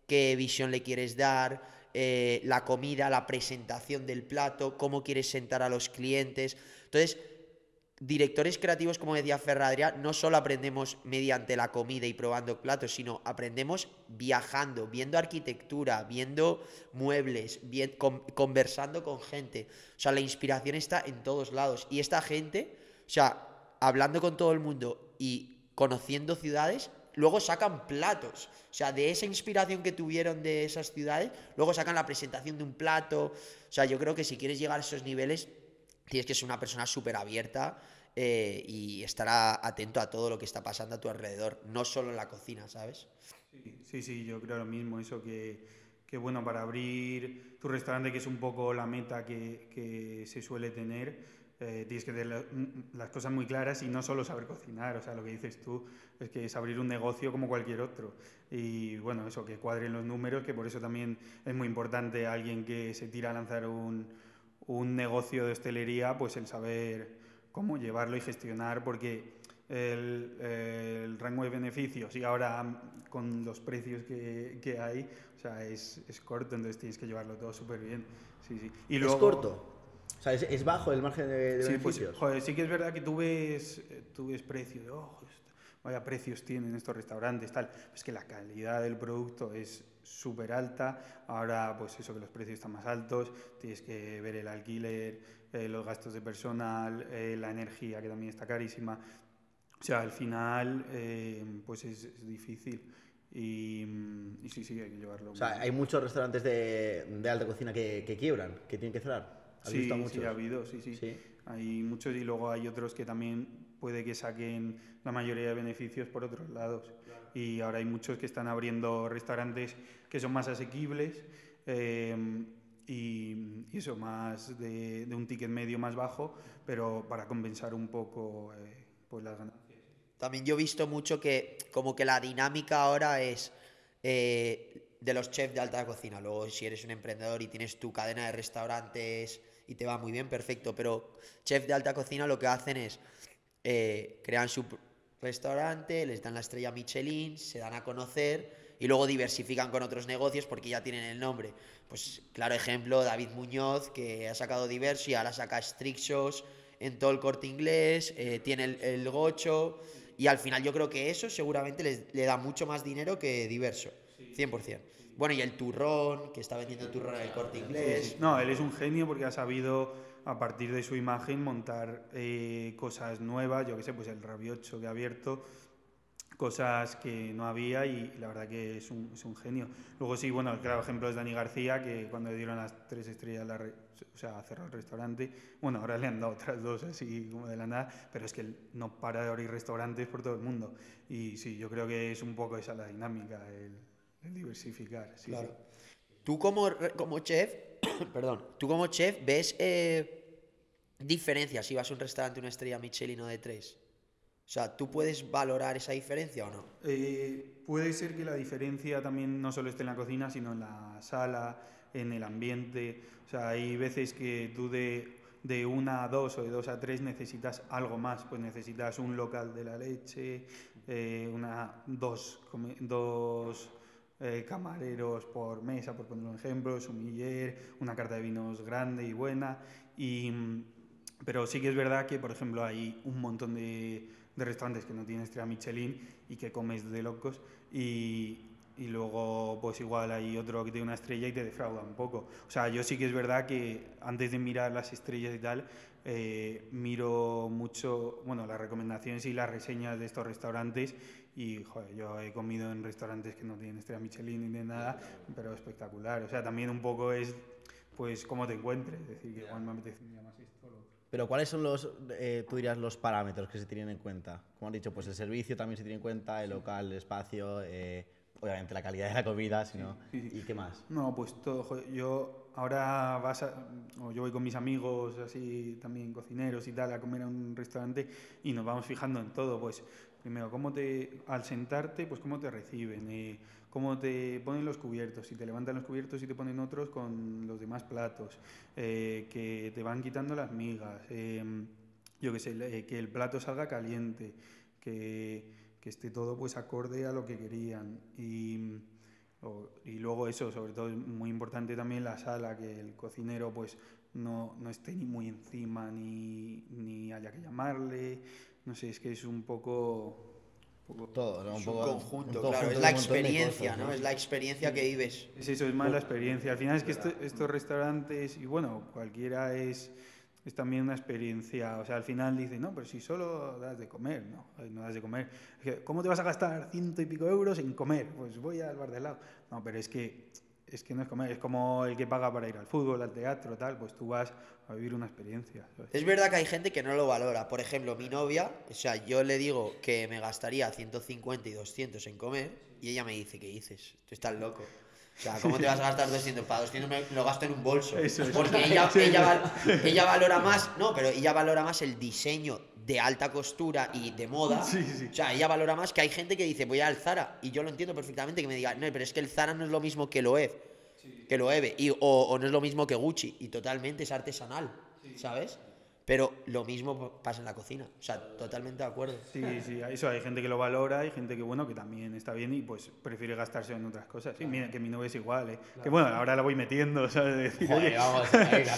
qué visión le quieres dar, eh, la comida, la presentación del plato, cómo quieres sentar a los clientes. Entonces, directores creativos, como decía Ferradria, no solo aprendemos mediante la comida y probando platos, sino aprendemos viajando, viendo arquitectura, viendo muebles, conversando con gente. O sea, la inspiración está en todos lados. Y esta gente, o sea, hablando con todo el mundo y conociendo ciudades, luego sacan platos. O sea, de esa inspiración que tuvieron de esas ciudades, luego sacan la presentación de un plato. O sea, yo creo que si quieres llegar a esos niveles, tienes que ser una persona súper abierta eh, y estar atento a todo lo que está pasando a tu alrededor, no solo en la cocina, ¿sabes? Sí, sí, yo creo lo mismo, eso que, que bueno, para abrir tu restaurante, que es un poco la meta que, que se suele tener, eh, tienes que tener las cosas muy claras y no solo saber cocinar, o sea, lo que dices tú es que es abrir un negocio como cualquier otro. Y bueno, eso, que cuadren los números, que por eso también es muy importante alguien que se tira a lanzar un, un negocio de hostelería, pues el saber cómo llevarlo y gestionar, porque el, el, rango de beneficios y ahora con los precios que, que hay, o sea, es, es, corto, entonces tienes que llevarlo todo súper bien. Sí, sí. Y luego, ¿Es corto? O sea, ¿es, bajo el margen de, sí, pues, beneficios? joder, sí que es verdad que tú ves, tú ves precio de, oh, vaya precios tienen estos restaurantes, tal. Es que la calidad del producto es súper alta. Ahora, pues eso, que los precios están más altos, tienes que ver el alquiler, eh, los gastos de personal, eh, la energía, que también está carísima. O sea, al final, eh, pues es, difícil. Y, y, sí, sí, hay que llevarlo. O sea, hay muchos restaurantes de, de alta cocina que, que, quiebran, que tienen que cerrar. Sí, sí, ha habido, sí, sí, sí. Hay muchos y luego hay otros que también puede que saquen la mayoría de beneficios por otros lados. Y ahora hay muchos que están abriendo restaurantes que son más asequibles eh, y, eso, más de, un ticket medio más bajo, pero para compensar un poco eh, pues las ganancias. También yo he visto mucho que como que la dinámica ahora es... Eh, de los chefs de alta cocina. Luego, si eres un emprendedor y tienes tu cadena de restaurantes y te va muy bien, perfecto. Pero chefs de alta cocina lo que hacen es eh, crean su restaurante, les dan la estrella Michelin, se dan a conocer y luego diversifican con otros negocios porque ya tienen el nombre. Pues claro ejemplo, David Muñoz, que ha sacado Diverso y ahora saca Strixos en todo el corte inglés, eh, tiene el, Gocho y al final yo creo que eso seguramente les, le da mucho más dinero que Diverso, 100%. Bueno, y el turrón, que está vendiendo turrón en el corte inglés. No, él es un genio porque ha sabido a partir de su imagen montar eh, cosas nuevas, yo qué sé, pues el rabiocho que ha abierto, cosas que no había y, la verdad que es un, genio. Luego sí, bueno, el claro ejemplo es Dani García, que cuando le dieron las tres estrellas, la o sea, cerró el restaurante, bueno, ahora le han dado otras dos así como de la nada, pero es que no para de abrir restaurantes por todo el mundo. Y sí, yo creo que es un poco esa la dinámica, el, diversificar. claro. Tú como, como chef, <coughs> perdón, tú como chef ves eh, diferencias si vas a un restaurante una estrella Michelin o de tres. O sea, ¿tú puedes valorar esa diferencia o no? Eh, puede ser que la diferencia también no solo esté en la cocina, sino en la sala, en el ambiente. O sea, hay veces que tú de, de una a dos o de dos a tres necesitas algo más. Pues necesitas un local de la leche, eh, una, dos, dos eh, camareros por mesa, por poner un ejemplo, sumiller, una carta de vinos grande y buena. Y, pero sí que es verdad que, por ejemplo, hay un montón de, de restaurantes que no tienen estrella Michelin y que comes de locos y, y luego pues igual hay otro que tiene una estrella y te defrauda un poco. O sea, yo sí que es verdad que antes de mirar las estrellas y tal, eh, miro mucho, bueno, las recomendaciones y las reseñas de estos restaurantes y joder, yo he comido en restaurantes que no tienen estrella Michelin ni de nada, pero espectacular. O sea, también un poco es pues cómo te encuentres, es decir, que igual me apetece más esto o lo otro. Pero ¿cuáles son los, eh, tú dirías, los parámetros que se tienen en cuenta? Como has dicho, pues el servicio también se tiene en cuenta, el local, el espacio, eh, obviamente la calidad de la comida, sino, Sí, sí. ¿y qué más? No, pues todo. joder, yo ahora vas a, o yo voy con mis amigos, así también cocineros y tal, a comer a un restaurante y nos vamos fijando en todo. Pues primero, cómo te, al sentarte, pues cómo te reciben, eh, cómo te ponen los cubiertos, si te levantan los cubiertos y te ponen otros con los demás platos, eh, que te van quitando las migas, eh, yo qué sé, eh, que el plato salga caliente, que, que esté todo pues acorde a lo que querían. Y, y luego eso, sobre todo es muy importante también la sala, que el cocinero pues no, no esté ni muy encima ni, ni haya que llamarle. No sé, es que es un poco... un poco- Todo, ¿no? Es poco- un conjunto, un claro, es la un experiencia, cosas, ¿no? Es la experiencia que vives. Es eso, es más la experiencia. Al final es que esto- estos restaurantes, y bueno, cualquiera es, es también una experiencia. O sea, al final dice, no, pero si solo das de comer, no, no das de comer. Es que, ¿Cómo te vas a gastar ciento y pico euros en comer? Pues voy al bar de al lado. No, pero es que, es que no es comer, es como el que paga para ir al fútbol, al teatro, tal, pues tú vas a vivir una experiencia. ¿sabes? Es verdad que hay gente que no lo valora. Por ejemplo, mi novia, o sea, yo le digo que me gastaría 150 y 200 en comer y ella me dice, ¿qué dices? Tú estás loco. O sea, ¿cómo te vas a gastar 200? Para 200 me lo gasto en un bolso. Eso es. Porque ella, <laughs> ella, ella valora más, no, pero ella valora más el diseño de alta costura y de moda. Sí, sí. O sea, ella valora más que hay gente que dice, voy al Zara. Y yo lo entiendo perfectamente que me diga, no, pero es que el Zara no es lo mismo que lo Eve. Que lo Eve. Y, o, o no es lo mismo que Gucci. Y totalmente es artesanal. ¿Sabes? Pero lo mismo pasa en la cocina. O sea, totalmente de acuerdo. Sí, sí, eso hay gente que lo valora, hay gente que bueno, que también está bien y pues prefiere gastarse en otras cosas. Sí, mira, que mi novia es igual, ¿eh? Que bueno, ahora la voy metiendo, ¿sabes? <laughs> Decir, Joder, oye, vamos,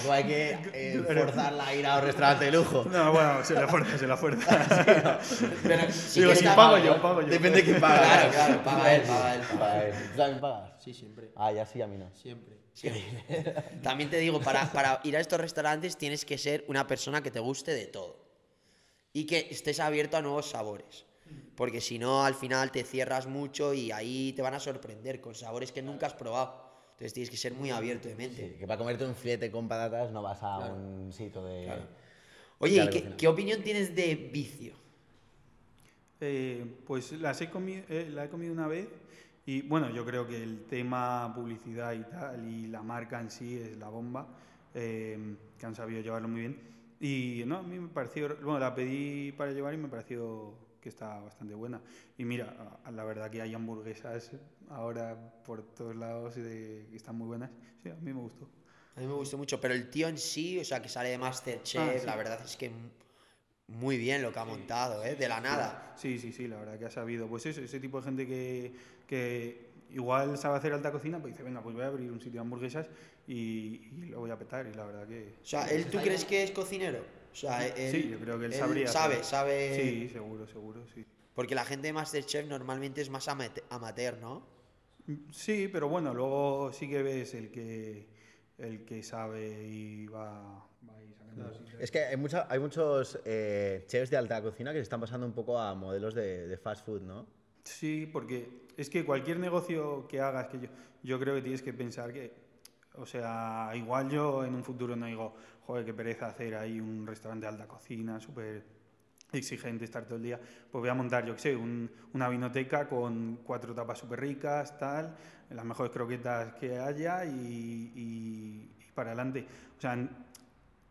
tú hay que <laughs> eh, forzarla a ir a un restaurante de lujo. No, bueno, se la fuerza, se la fuerza. <laughs> Pero si Digo, si yo, pago yo. Depende de quién paga. Claro, claro, paga él, paga él. Paga él. ¿Tú también pagas? Sí, siempre. Ah, ya sí, a mí no. Siempre. Siempre. <laughs> También te digo, para, para ir a estos restaurantes tienes que ser una persona que te guste de todo. Y que estés abierto a nuevos sabores. Porque si no, al final te cierras mucho y ahí te van a sorprender con sabores que nunca has probado. Entonces tienes que ser muy abierto de mente. Sí, que para comerte un filete con patatas no vas a un sitio de... Oye, Ya ¿y le qué, opinión tienes de vicio? Eh, pues las he eh, la he comido una vez y bueno, yo creo que el tema publicidad y tal y la marca en sí es la bomba, eh, que han sabido llevarlo muy bien. Y no, a mí me pareció, bueno, la pedí para llevar y me pareció que está bastante buena. Y mira, la verdad que hay hamburguesas ahora por todos lados que están muy buenas. Sí, a mí me gustó. A mí me gustó mucho, pero el tío en sí, o sea, que sale de Masterchef, Ah, sí. la verdad es que muy bien lo que ha montado, ¿eh? De la nada. Sí, sí, sí, la verdad que ha sabido. Pues eso, ese tipo de gente que, que igual sabe hacer alta cocina, pues dice, venga, pues voy a abrir un sitio de hamburguesas y, y lo voy a petar. Y la verdad que... O sea, ¿él tú crees que es cocinero? O sea, él, sí, yo creo que él sabría. Sabe, hacer. sabe. Sí, seguro, seguro, sí. Porque la gente de Masterchef normalmente es más amate- amateur, ¿no? Sí, pero bueno, luego sí que ves el que, el que sabe y va, va ahí sacando así. Es que hay, mucha- hay muchos eh, chefs de alta cocina que se están pasando un poco a modelos de, de fast food, ¿no? Sí, porque es que cualquier negocio que hagas, que yo, yo creo que tienes que pensar que, o sea, igual yo en un futuro no digo, joder, qué pereza hacer ahí un restaurante de alta cocina, súper exigente, estar todo el día, pues voy a montar, yo qué sé, un- una vinoteca con cuatro tapas súper ricas, tal, las mejores croquetas que haya y, y- y para adelante. O sea,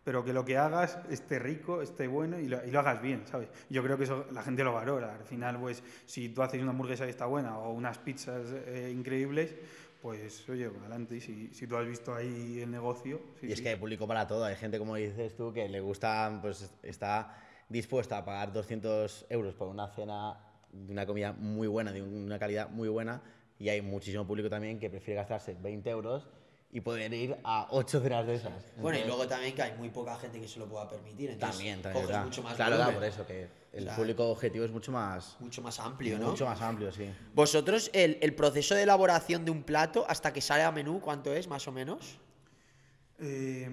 pero que lo que hagas esté rico, esté bueno y lo, y lo hagas bien, ¿sabes? Yo creo que eso la gente lo valora. Al final, pues, si tú haces una hamburguesa que está buena o unas pizzas eh, increíbles, pues, oye, adelante. Y si, si tú has visto ahí el negocio... sí, y es sí. que hay público para todo. Hay gente, como dices tú, que le gusta, pues está dispuesta a pagar 200 euros por una cena de una comida muy buena, de una calidad muy buena. Y hay muchísimo público también que prefiere gastarse 20 euros y poder ir a 8 cenas de esas. Bueno, y luego también que hay muy poca gente que se lo pueda permitir. Entonces También, también. coges ¿verdad? mucho más claro, claro, por eso, que el O sea, público objetivo es mucho más, mucho más amplio, ¿no? mucho más amplio, sí. Vosotros, el, el proceso de elaboración de un plato hasta que sale a menú, ¿cuánto es, más o menos? Eh,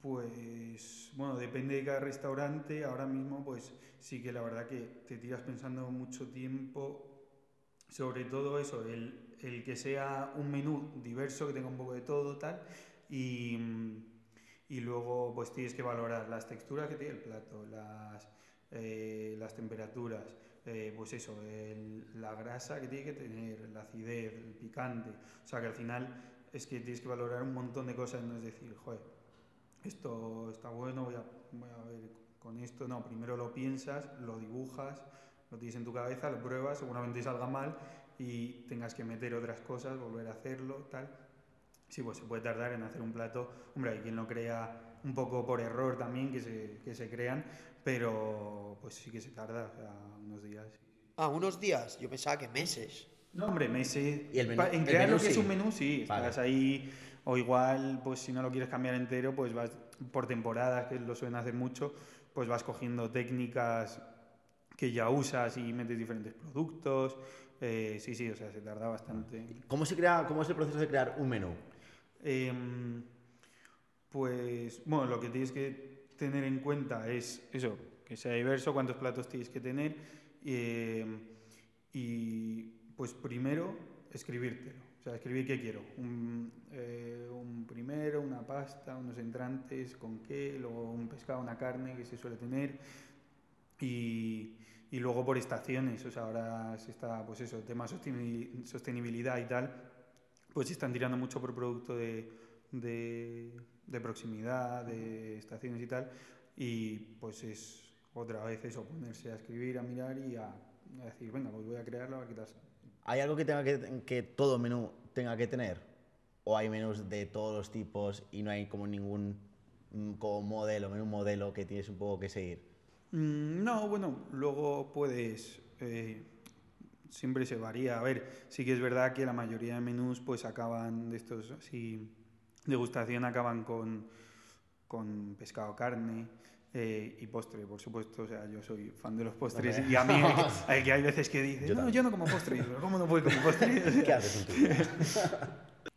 pues bueno, depende de cada restaurante. Ahora mismo, pues sí que la verdad que te tiras pensando mucho tiempo sobre todo eso, el, el que sea un menú diverso, que tenga un poco de todo, tal, y, y luego pues tienes que valorar las texturas que tiene el plato, las, eh, las temperaturas, eh, pues eso, la grasa que tiene que tener, la acidez, el picante, o sea que al final es que tienes que valorar un montón de cosas, no es decir, joder, esto está bueno, voy a, voy a ver con esto, no, primero lo piensas, lo dibujas, lo tienes en tu cabeza, lo pruebas, seguramente salga mal y tengas que meter otras cosas, volver a hacerlo, tal. Sí, pues se puede tardar en hacer un plato. Hombre, hay quien lo crea un poco por error también, que se, que se crean, pero pues sí que se tarda, o sea, unos días. Ah, unos días. Yo pensaba que meses. No, hombre, meses. ¿Y el menú? En ¿El crear menú lo que es sí? un menú, sí. Vale. Estás ahí, o igual, pues si no lo quieres cambiar entero, pues vas por temporadas, que lo suelen hacer mucho, pues vas cogiendo técnicas que ya usas y metes diferentes productos. Eh, sí, sí, o sea, se tarda bastante. ¿Cómo, se crea, ¿Cómo es el proceso de crear un menú? Em, pues, bueno, lo que tienes que tener en cuenta es eso, que sea diverso, cuántos platos tienes que tener em, y, pues primero, escribírtelo. O sea, escribir qué quiero. Un, eh, un primero, una pasta, unos entrantes, con qué, luego un pescado, una carne que se suele tener y, y luego por estaciones. O sea, ahora se está, pues eso, tema sosteni- sostenibilidad y tal, pues están tirando mucho por producto de, de, de proximidad, de estaciones y tal, y pues es otra vez eso, ponerse a escribir, a mirar y a, a decir, venga, pues voy a crearlo, a sale". ¿Hay algo que, tenga que, que todo menú tenga que tener? ¿O hay menús de todos los tipos y no hay como ningún mm, como modelo, menú modelo que tienes un poco que seguir? Mm, No, bueno, luego puedes. eh, siempre se varía. A ver, sí que es verdad que la mayoría de menús, pues acaban de estos así. Degustación acaban con, con pescado, carne eh, y postre, por supuesto. O sea, yo soy fan de los postres y a mí <laughs> hay que, hay veces que dices, Yo no, yo no como postre. ¿Cómo no puedo comer postre? ¿Qué haces? <laughs>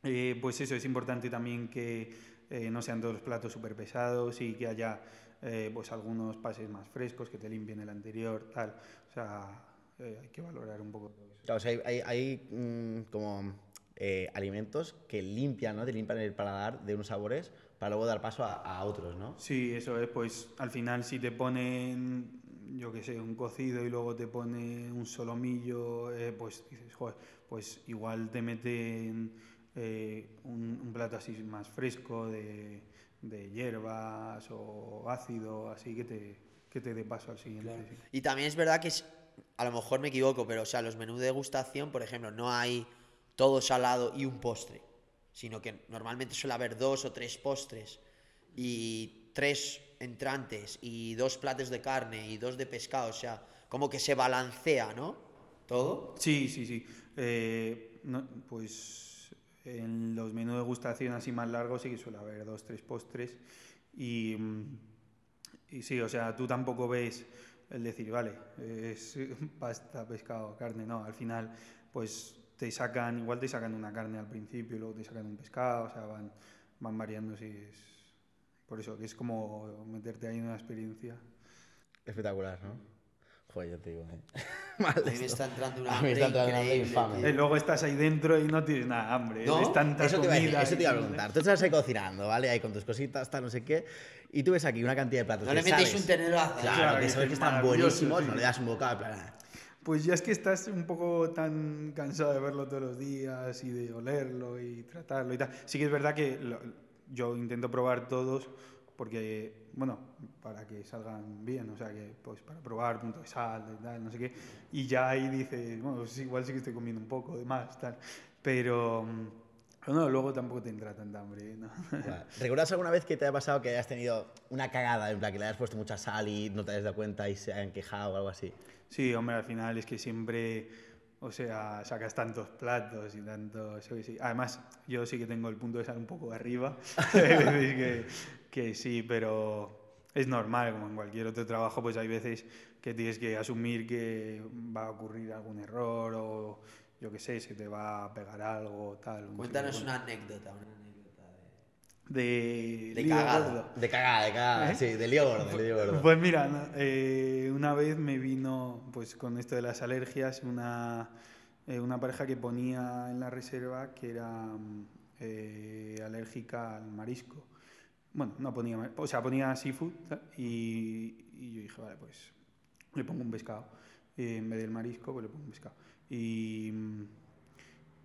Eh, pues eso, es importante también que eh, no sean todos los platos súper pesados y que haya eh, pues algunos pases más frescos, que te limpien el anterior, tal. O sea, eh, hay que valorar un poco todo eso. Claro, o sea, hay, hay- hay, mm, como eh, alimentos que limpian, ¿no? Te limpian el paladar de unos sabores para luego dar paso a, a otros, ¿no? Sí, eso es, pues al final si te ponen, yo qué sé, un cocido y luego te pone un solomillo, eh, pues dices, joder, pues igual te meten eh, un, un plato así más fresco de, de hierbas o ácido, así que te, que te dé paso al siguiente. Y también es verdad que es- a lo mejor me equivoco, pero o sea, los menús de degustación, por ejemplo, no hay todo salado y un postre, sino que normalmente suele haber dos o tres postres y tres entrantes y dos platos de carne y dos de pescado, o sea, como que se balancea, ¿no? Todo. Sí, sí, sí. Eh, no, pues en los menús de degustación así más largos sí que suele haber dos, tres postres. Y, mm, y sí, o sea, tú tampoco ves el decir, vale, es <laughs> pasta, pescado, carne, no. Al final, pues te sacan, igual te sacan una carne al principio luego te sacan un pescado, o sea, van, van variando, sí. Es, por eso, que es como meterte ahí en una experiencia. Espectacular, ¿no? Joder, yo te digo, ¿eh? A Mal mí me esto. está entrando una A mí me hambre está entrando una hambre infame. Y luego estás ahí dentro y no tienes nada de hambre. ¿No? ves tanta Eso te, iba a decir, comida eso te iba a preguntar. Tú estás ahí cocinando, ¿vale? Ahí con tus cositas, tal, no sé qué. Y tú ves aquí una cantidad de platos No que le metéis sabes- un tenedor Claro, Claro, que que sabes es que están buenísimos, sí. no le das un bocado, en plan... ah, Pues ya es que estás un poco tan cansado de verlo todos los días y de olerlo y tratarlo y tal. Sí que es verdad que lo- yo intento probar todos porque, bueno, para que salgan bien, o sea, que pues para probar punto de sal tal, no sé qué. Y ya ahí dices, bueno, pues igual sí que estoy comiendo un poco de más, tal. Pero, mm, no, luego tampoco te entra tanta hambre, ¿no? Vale. ¿Recuerdas alguna vez que te haya pasado que hayas tenido una cagada, en plan que le hayas puesto mucha sal y no te hayas dado cuenta y se hayan quejado o algo así? Sí, hombre, al final es que siempre, o sea, sacas tantos platos y tantos... Además, yo sí que tengo el punto de sal un poco arriba, <laughs> <laughs> veces que, que sí, pero es normal, como en cualquier otro trabajo, pues hay veces que tienes que asumir que va a ocurrir algún error o yo qué sé, se te va a pegar algo, tal. Cuéntanos una anécdota, una anécdota de... De, cagada. gordo. De cagada, de cagada. ¿Eh? Sí, de lío gordo, de lío gordo. Pues mira, eh, una vez me vino, pues con esto de las alergias, una, eh, una pareja que ponía en la reserva que era alérgica al marisco. Bueno, no ponía, o sea, ponía seafood y, y yo dije, vale, pues le pongo un pescado. En vez del marisco, pues le pongo un pescado. Y, mm,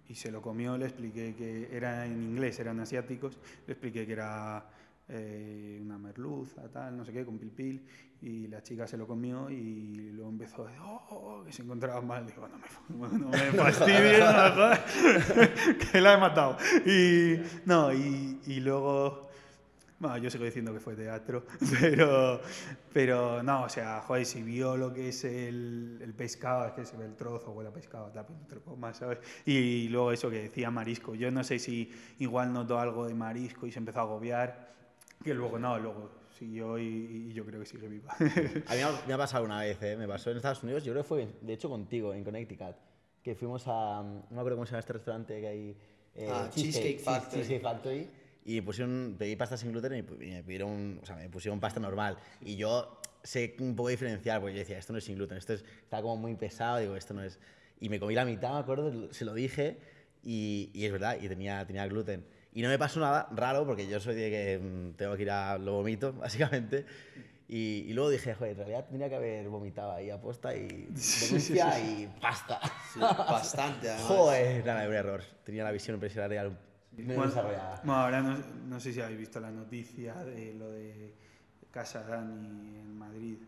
y se lo comió, le expliqué que era en inglés, eran asiáticos, le expliqué que era eh, una merluza, tal, no sé qué, con pil pil, y la chica se lo comió y luego empezó a decir, oh, que se encontraba mal, digo, no me, <laughs> no me fastidies, no que la he matado. Y, no, y luego... Bueno, yo sigo diciendo que fue teatro, <laughs> pero, pero no, o sea, joder, si vio lo que es el, el pescado, es que se ve el trozo, huele a pescado, tal, pues lo comas, ¿sabes? Y luego eso que decía marisco, yo no sé si igual notó algo de marisco y se empezó a agobiar, que luego no, luego siguió y, y yo creo que sigue viva. <laughs> A mí me ha- pasado una vez, ¿eh? me pasó en Estados Unidos, yo creo que fue, de hecho, contigo, en Connecticut, que fuimos a, no me acuerdo cómo se llama este restaurante que hay, eh, Ah, Cheesecake sí, Factory. Cheesecake Factory, y me pusieron, pedí pasta sin gluten y me pidieron, o sea, me pusieron pasta normal, y yo sé un poco diferenciar, porque yo decía, esto no es sin gluten, esto es, está como muy pesado, digo, esto no es, y me comí la mitad, me acuerdo, se lo dije, y, y es verdad, y tenía, tenía gluten. Y no me pasó nada raro, porque yo soy de que mm, tengo que ir a lo vomito, <laughs> básicamente. Y, y luego dije, joder, en realidad tendría que haber vomitado ahí aposta y <laughs> denuncia y pasta. Sí, bastante, <laughs> además. Joder, nada, un error. Tenía la visión empresarial muy Bueno, desarrollada. bueno, ahora no, no sé si habéis visto la noticia de lo de Casa Dani en Madrid.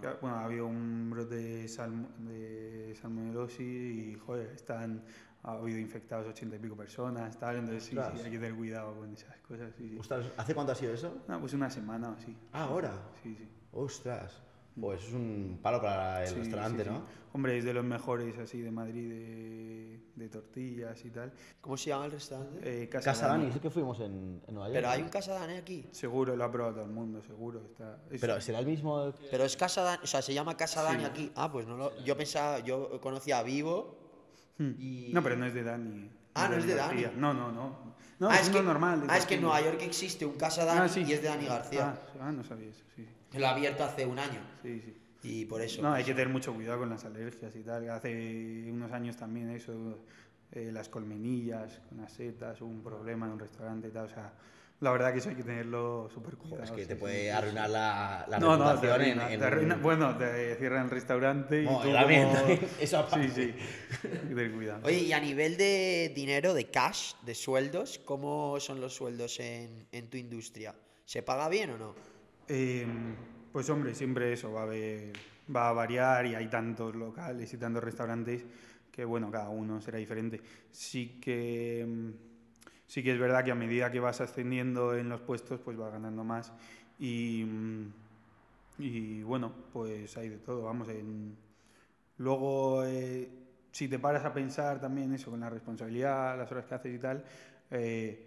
Que, Bueno, ha habido un brote de, salmo- de salmonelosis y, joder, están, ha habido infectados ochenta y pico personas, tal, entonces sí, sí, hay que tener cuidado con esas cosas. Sí, sí. Ostras, ¿hace cuánto ha sido eso? No, pues una semana o así. Ah, ahora. Sí, sí. Ostras. Pues es un palo para el Sí, restaurante, sí, sí. ¿no? Hombre, es de los mejores así de Madrid de, de tortillas y tal. ¿Cómo se llama el restaurante? Eh, Casa, Casa Dani. Dani, es que fuimos en, en Nueva York. Pero hay un Casa Dani aquí. Seguro lo ha probado todo el mundo, seguro. Está, es- Pero será el mismo. Pero es Casa Dani, o sea, se llama Casa Dani aquí. Ah, pues no lo. Yo pensaba, yo conocía a Vivo. Hmm. y- No, pero no es de Dani. Ah, no es de Dani. García. No, no, no. No, ah, es, uno normal. de ah, es que en. Nueva York existe un Casa Dani Ah, sí. y es de Dani García. Ah, ah, no sabía eso, sí. Lo ha abierto hace un año. Sí, sí. Y por eso. No, hay que tener mucho cuidado con las alergias y tal. Hace unos años también eso, eh, las colmenillas con las setas, hubo un problema en un restaurante y tal. O sea, la verdad que eso hay que tenerlo súper cuidado. Es que sí, te puede sí, sí. arruinar la, la No, no, te reputación en- arruina, en, te arruina- Bueno, te cierran el restaurante y Bueno, tú también, como- también, <laughs> eso aparte. Sí, sí. Hay que tener cuidado. Oye, y a nivel de dinero, de cash, de sueldos, ¿cómo son los sueldos en, en tu industria? ¿Se paga bien o no? Eh, pues hombre, siempre eso va a va a variar y hay tantos locales y tantos restaurantes que bueno, cada uno será diferente. Sí que mm, sí que es verdad que a medida que vas ascendiendo en los puestos, pues vas ganando más y y bueno, pues hay de todo, vamos en luego eh, si te paras a pensar también eso con la responsabilidad, las horas que haces y tal, eh,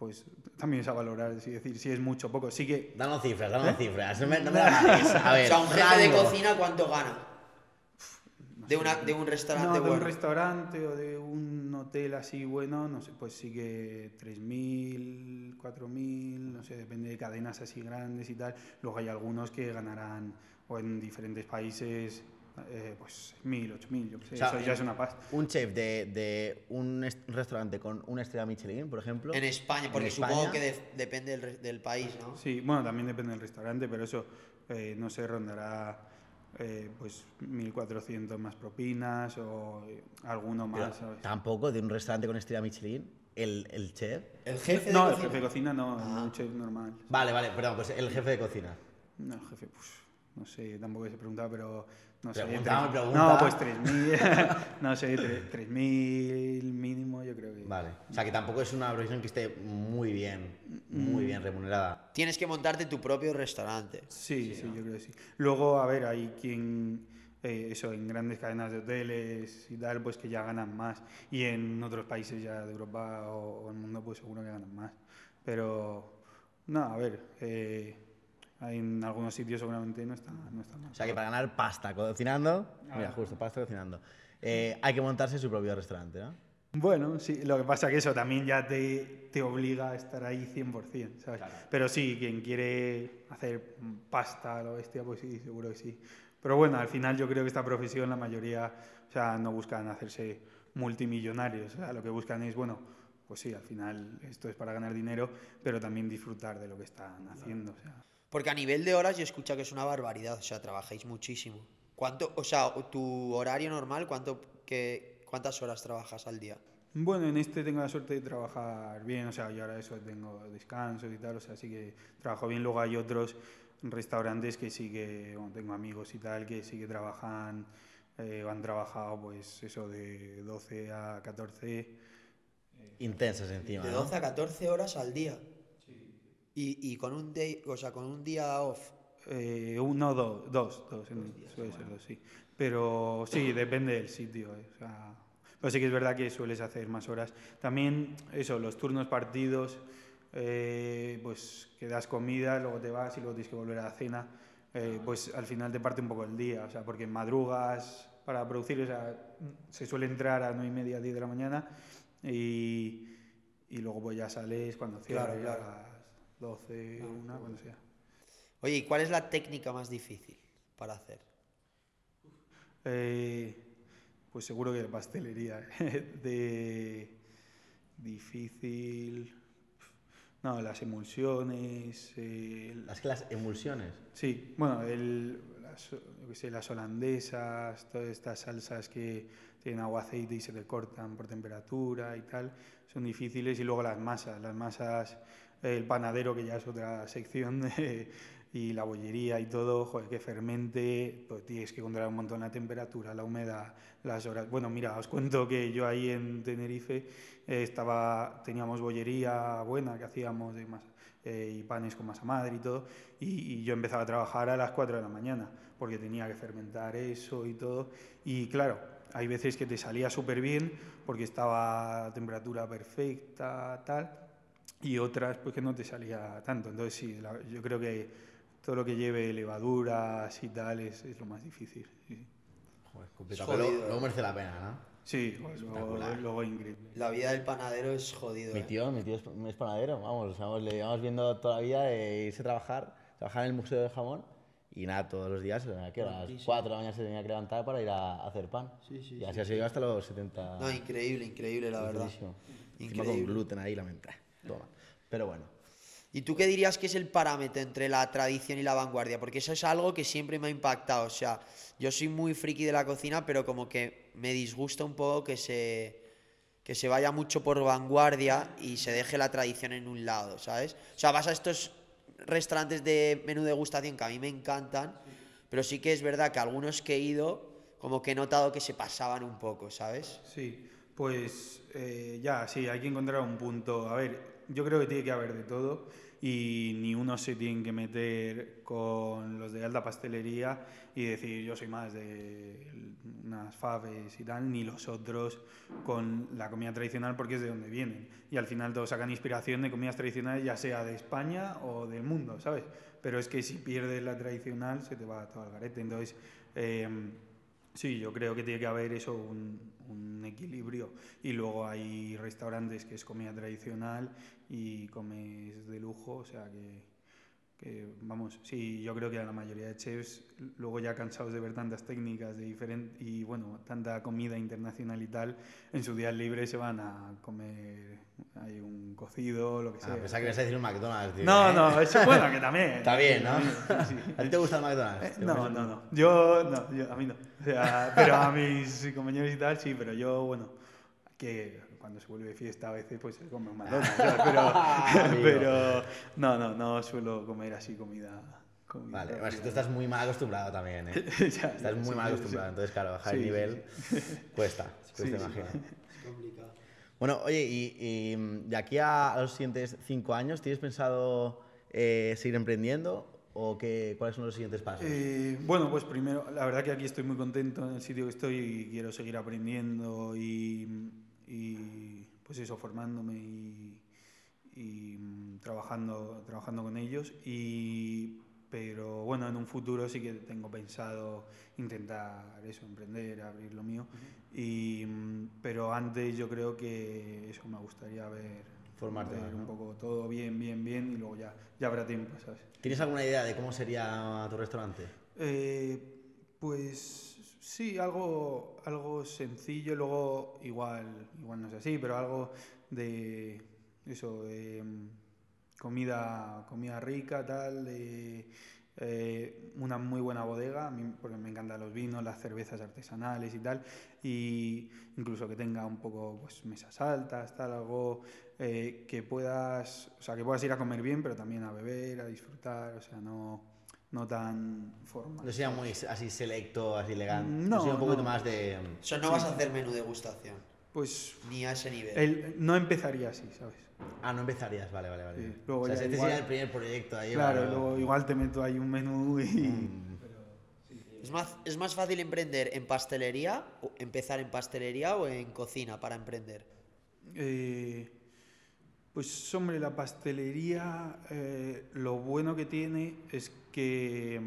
pues también es a valorar, es decir, si es mucho o poco. Sí que Danos cifras, danos cifras. No me, no me. A ver, <laughs> o sea, un jefe de cocina, ¿cuánto gana? De, una, de un restaurante No, de un bueno. restaurante o de un hotel así bueno, no sé, pues sí que 3.000, 4.000, no sé, depende de cadenas así grandes y tal. Luego hay algunos que ganarán, o en diferentes países, eh, pues 1.000, 8.000, yo qué sé, O sea, eso ya es una pasta. Un chef de, de un est- restaurante con una estrella Michelin, por ejemplo. En España, en porque España, supongo que de- depende del, del país, ¿no? Sí, bueno, también depende del restaurante, pero eso, eh, no sé, rondará eh, pues 1.400 más propinas o eh, alguno pero más, ¿sabes? Tampoco de un restaurante con estrella Michelin, el, el chef. El jefe de No, el cocina. jefe de cocina no, Ah. un chef normal. Vale, vale, perdón, pues el jefe de cocina. No, jefe, pues no sé, tampoco se preguntado, pero no sé. Preguntaba, tres- pregunta. No, pues 3.000, <laughs> no sé, tre- 3.000 mínimo, yo creo que. Vale. O sea, que tampoco es una profesión que esté muy bien, muy bien remunerada. Tienes que montarte tu propio restaurante. Sí, sí, yo creo que sí. Luego, a ver, hay quien, eh, eso, en grandes cadenas de hoteles y tal, pues que ya ganan más. Y en otros países ya de Europa o, o el mundo, pues seguro que ganan más. Pero, no, a ver, eh, en algunos sitios seguramente no está, no está mal. O sea, que para ganar pasta cocinando, mira, justo, pasta cocinando, eh, hay que montarse su propio restaurante, ¿no? Bueno, sí, lo que pasa que eso también ya te, te obliga a estar ahí 100%, ¿sabes? Pero sí, quien quiere hacer pasta lo bestia, pues sí, seguro que sí. Pero bueno, al final yo creo que esta profesión la mayoría, o sea, no buscan hacerse multimillonarios, o sea, lo que buscan es, bueno, pues sí, al final esto es para ganar dinero, pero también disfrutar de lo que están haciendo, o sea. Porque a nivel de horas yo escucho que es una barbaridad, o sea, trabajáis muchísimo. ¿Cuánto, o sea, tu horario normal, cuánto, que, cuántas horas trabajas al día? Bueno, en este tengo la suerte de trabajar bien, o sea, y ahora eso tengo descansos y tal, o sea, sí que trabajo bien. Luego hay otros restaurantes que sí que, bueno, tengo amigos y tal, que sí que trabajan, eh, han trabajado pues eso de 12 a 14. Intensas encima. De ¿no? 12 a 14 horas al día. Y, y con un day, o sea, con un día off. Eh, uno, dos, dos, dos, en- suele ser dos, sí. Pero sí, depende del sitio. eh, O sea, pero sí que es verdad que sueles hacer más horas. También, eso, los turnos partidos, eh, pues que das comida, luego te vas y luego tienes que volver a la cena, eh, pues al final te parte un poco el día, o sea, porque madrugas para producir, o sea, se suele entrar a 9 y media, 10 de la mañana y, y luego pues ya sales cuando cierras, Claro, claro. A las 12, 1, cuando sea. Oye, ¿y cuál es la técnica más difícil para hacer? Eh, pues seguro que de pastelería. <laughs> de difícil. No, las emulsiones. eh, Es que las emulsiones. sí, bueno, el, las, yo sé, las holandesas, todas estas salsas que tienen agua, aceite y se te cortan por temperatura y tal, son difíciles. Y luego las masas, las masas, el panadero, que ya es otra sección, y la bollería y todo, joder, que fermente, pues tienes que controlar un montón la temperatura, la humedad, las horas. Bueno, mira, os cuento que yo ahí en Tenerife eh, estaba, teníamos bollería buena que hacíamos de masa, eh, y panes con masa madre y todo, y, y yo empezaba a trabajar a las 4 de la mañana, porque tenía que fermentar eso y todo, y claro, hay veces que te salía súper bien, porque estaba a temperatura perfecta, tal, y otras pues que no te salía tanto. Entonces sí, la- yo creo que todo lo que lleve levaduras y tal es, es lo más difícil. Sí, sí. Joder, complicado. Pero luego ¿eh? merece la pena, ¿no? Sí, pues luego, luego increíble. La vida del panadero es jodido. Mi ¿eh? tío, mi tío es, es panadero, vamos, o sea, vamos, le llevamos viendo toda la vida eh, irse a trabajar, trabajar en el Museo del Jamón y nada, todos los días, a que a las 4 de la mañana se tenía que levantar para ir a, hacer pan. Sí, sí, y así ha sido hasta los 70. No, increíble, increíble, la verdad. Encima con Increíble. gluten ahí, la mente. Toma. Pero bueno. ¿Y tú qué dirías que es el parámetro entre la tradición y la vanguardia? Porque eso es algo que siempre me ha impactado. O sea, yo soy muy friki de la cocina, pero como que me disgusta un poco que se, que se vaya mucho por vanguardia y se deje la tradición en un lado, ¿sabes? O sea, vas a estos restaurantes de menú degustación que a mí me encantan, pero sí que es verdad que algunos que he ido, como que he notado que se pasaban un poco, ¿sabes? Sí, pues eh, ya, sí, hay que encontrar un punto. A ver, yo creo que tiene que haber de todo y ni uno se tiene que meter con los de alta pastelería y decir yo soy más de unas faves y tal, ni los otros con la comida tradicional porque es de donde vienen. Y al final todos sacan inspiración de comidas tradicionales, ya sea de España o del mundo, ¿sabes? Pero es que si pierdes la tradicional se te va todo al garete. Entonces, em, Sí, yo creo que tiene que haber eso, un, un equilibrio. Y luego hay restaurantes que es comida tradicional y comes de lujo, o sea que, que, vamos, sí, yo creo que a la mayoría de chefs, luego ya cansados de ver tantas técnicas de diferente y bueno, tanta comida internacional y tal, en su día libre se van a comer hay un cocido, lo que Ah, sea. pensaba que ibas a decir un McDonald's, tío. no, ¿eh? no, eso bueno, que también. <laughs> Está bien, ¿no? Sí. <laughs> ¿A ti te gusta el McDonald's? Eh, ¿Te No, no, no. Yo, no, yo- a mí no. O sea, pero a mis <laughs> compañeros y tal, sí, pero yo, bueno, que cuando se vuelve fiesta a veces pues se come un McDonald's, <laughs> pero, pero no, no, no suelo comer así comida. comida Vale, propia. es que tú estás muy mal acostumbrado también, ¿eh? <laughs> Ya, Estás ya, muy sí, mal acostumbrado, sí. entonces claro, bajar Sí, el nivel <laughs> cuesta, sí. imagino. Es complicado. Bueno, oye, y, y, de aquí a los siguientes cinco años, ¿tienes pensado eh, seguir emprendiendo o qué, cuáles son los siguientes pasos? Eh, bueno, pues primero, la verdad que aquí estoy muy contento en el sitio que estoy y quiero seguir aprendiendo y, y, pues eso, formándome y, y, mm, trabajando, trabajando con ellos. Y pero bueno, en un futuro sí que tengo pensado intentar eso, emprender, abrir lo mío. y, mm, pero antes yo creo que eso me gustaría ver, Formarte ver más, un ¿no? poco todo bien, bien, bien y luego ya, ya habrá tiempo, ¿sabes? ¿Tienes alguna idea de cómo sería tu restaurante? Eh, pues sí, algo, algo sencillo, luego igual, igual no es así, pero algo de eso, de mm, comida, comida rica, tal, de eh, una muy buena bodega, porque me encantan los vinos, las cervezas artesanales y tal, y incluso que tenga un poco pues mesas altas, tal, algo eh, que puedas, o sea, que puedas ir a comer bien, pero también a beber, a disfrutar, o sea, no, no tan formal. No sería muy así selecto, así elegante. No, sería un poquito no. más de. O sea, no vas a hacer menú degustación, Pues ni a ese nivel. el- no empezaría así, ¿sabes? Ah, no empezarías, vale, vale, vale. Sí, luego o sea, ya este igual- sería el primer proyecto ahí. Claro, vale, luego igual te meto ahí un menú y... Mm. ¿Es más, ¿Es más fácil emprender en pastelería, empezar en pastelería o en cocina para emprender? Eh, pues hombre, la pastelería eh, lo bueno que tiene es que,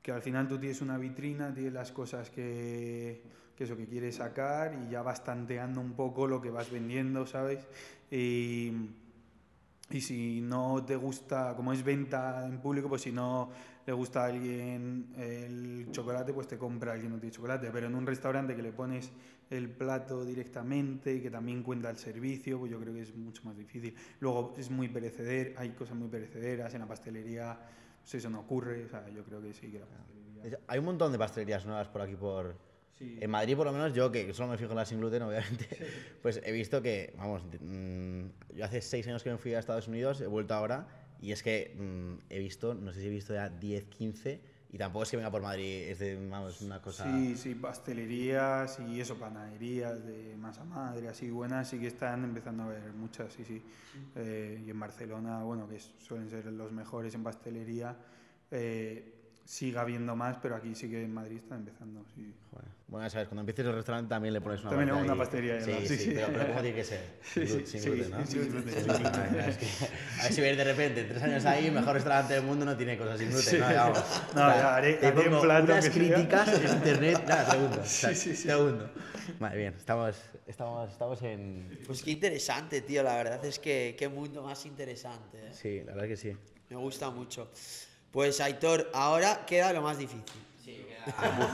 que al final tú tienes una vitrina, tienes las cosas que, que eso que quieres sacar y ya vas tanteando un poco lo que vas vendiendo, ¿sabes? Y, y si no te gusta, como es venta en público, pues si no le gusta a alguien el chocolate, pues te compra alguien no tiene chocolate. Pero en un restaurante que le pones el plato directamente y que también cuenta el servicio, pues yo creo que es mucho más difícil. Luego es muy pereceder, hay cosas muy perecederas en la pastelería, pues eso no ocurre. O sea, yo creo que sí que la pastelería. Hay un montón de pastelerías nuevas por aquí por. Sí. En Madrid, por lo menos, yo que solo me fijo en las sin gluten, obviamente, <laughs> pues he visto que, vamos, mm, yo hace seis años que me fui a Estados Unidos, he vuelto ahora, y es que mm, he visto, no sé si he visto ya 10, 15, y tampoco es que venga por Madrid, es de, vamos, una cosa. Sí, sí, pastelerías y eso, panaderías de masa madre, así buenas, sí que están empezando a haber muchas, sí, sí. Eh, y en Barcelona, bueno, que suelen ser los mejores en pastelería, eh, sigue habiendo más, pero aquí sí que en Madrid están empezando, sí. Joder. Bueno, ya sabes, cuando empieces el restaurante también le pones una También una pastelería de Sí, sí, sí. Pero, pero ¿cómo tiene que ser? <laughs> Sí, Sin sí, gluten, ¿no? sin gluten, Sin sin gluten, gluten. no, es que- a ver si de repente, tres años ahí, mejor restaurante del mundo no tiene cosas sin gluten. Sí. No, ya, vamos. <laughs> No, ya haré- te haré un plato unas que sea. críticas en internet. Nada, segundo. <laughs> Sí, sí, sí. Segundo. Vale, bien, estamos, estamos, estamos en... Pues qué interesante, tío. La verdad es que qué mundo más interesante. ¿eh? Sí, la verdad que sí. Me gusta mucho. Pues Aitor, ahora queda lo más difícil.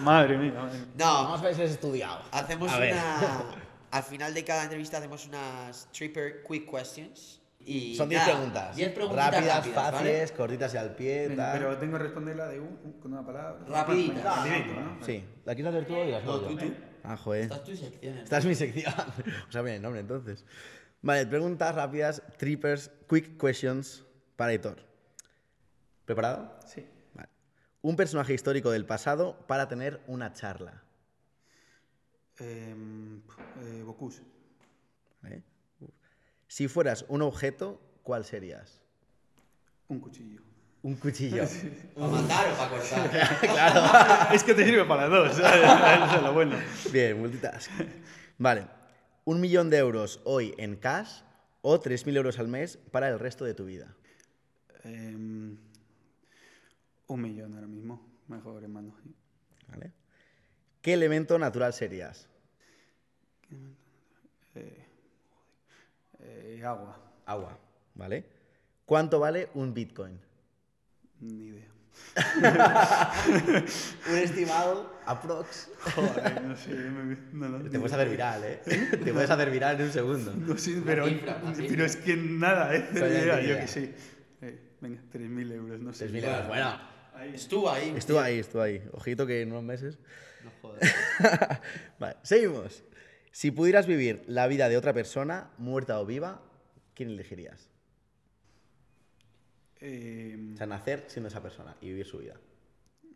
Madre mía, madre mía. No, si has estudiado. hacemos A una. Al final de cada entrevista hacemos unas tripper quick questions. Y Son 10 nada, preguntas. 10 preguntitas Rápidas, rápidas, ¿vale? fáciles, cortitas y al pie, tal. pero tengo que responderla de un, un- con una palabra. Rapidita. Sí, ¿la quieres hacer tú o las No, tú, tú. Ah, joder. Esta es tu sección. Esta es mi sección. <laughs> o sea, bien el nombre entonces. Vale, preguntas rápidas, trippers, quick questions para Hitor. ¿Preparado? Sí. Vale. Un personaje histórico del pasado para tener una charla. Em, eh, Bocuse. ¿vale? Si fueras un objeto, ¿cuál serías? Un cuchillo. Un cuchillo. <laughs> ¿Para matar o para cortar? <laughs> <laughs> es que te sirve para dos, ¿sabes? Eso es lo bueno. Bien, multitask. Vale. Un millón de euros hoy en cash o 3.000 euros al mes para el resto de tu vida. Em, un millón ahora mismo. Mejor, hermano. ¿Vale? ¿Qué elemento natural serías? Eh, eh, agua. Agua. ¿Vale? ¿Cuánto vale un Bitcoin? Ni idea. <laughs> Un estimado, aprox. Joder, no sé. me- no, no, Te puedes hacer viral, ¿eh? Te puedes hacer viral en un segundo. <laughs> No sé, pero, cifra, es que nada, ¿eh? Yo que sí. Eh, venga, 3.000 euros, no sé. 3.000 euros. Bueno, Estuvo ahí. estuvo ahí, estuvo ahí. Ojito que en unos meses. No jodas. vale, seguimos. Si pudieras vivir la vida de otra persona, muerta o viva, ¿quién elegirías? Em, O sea, nacer siendo esa persona y vivir su vida.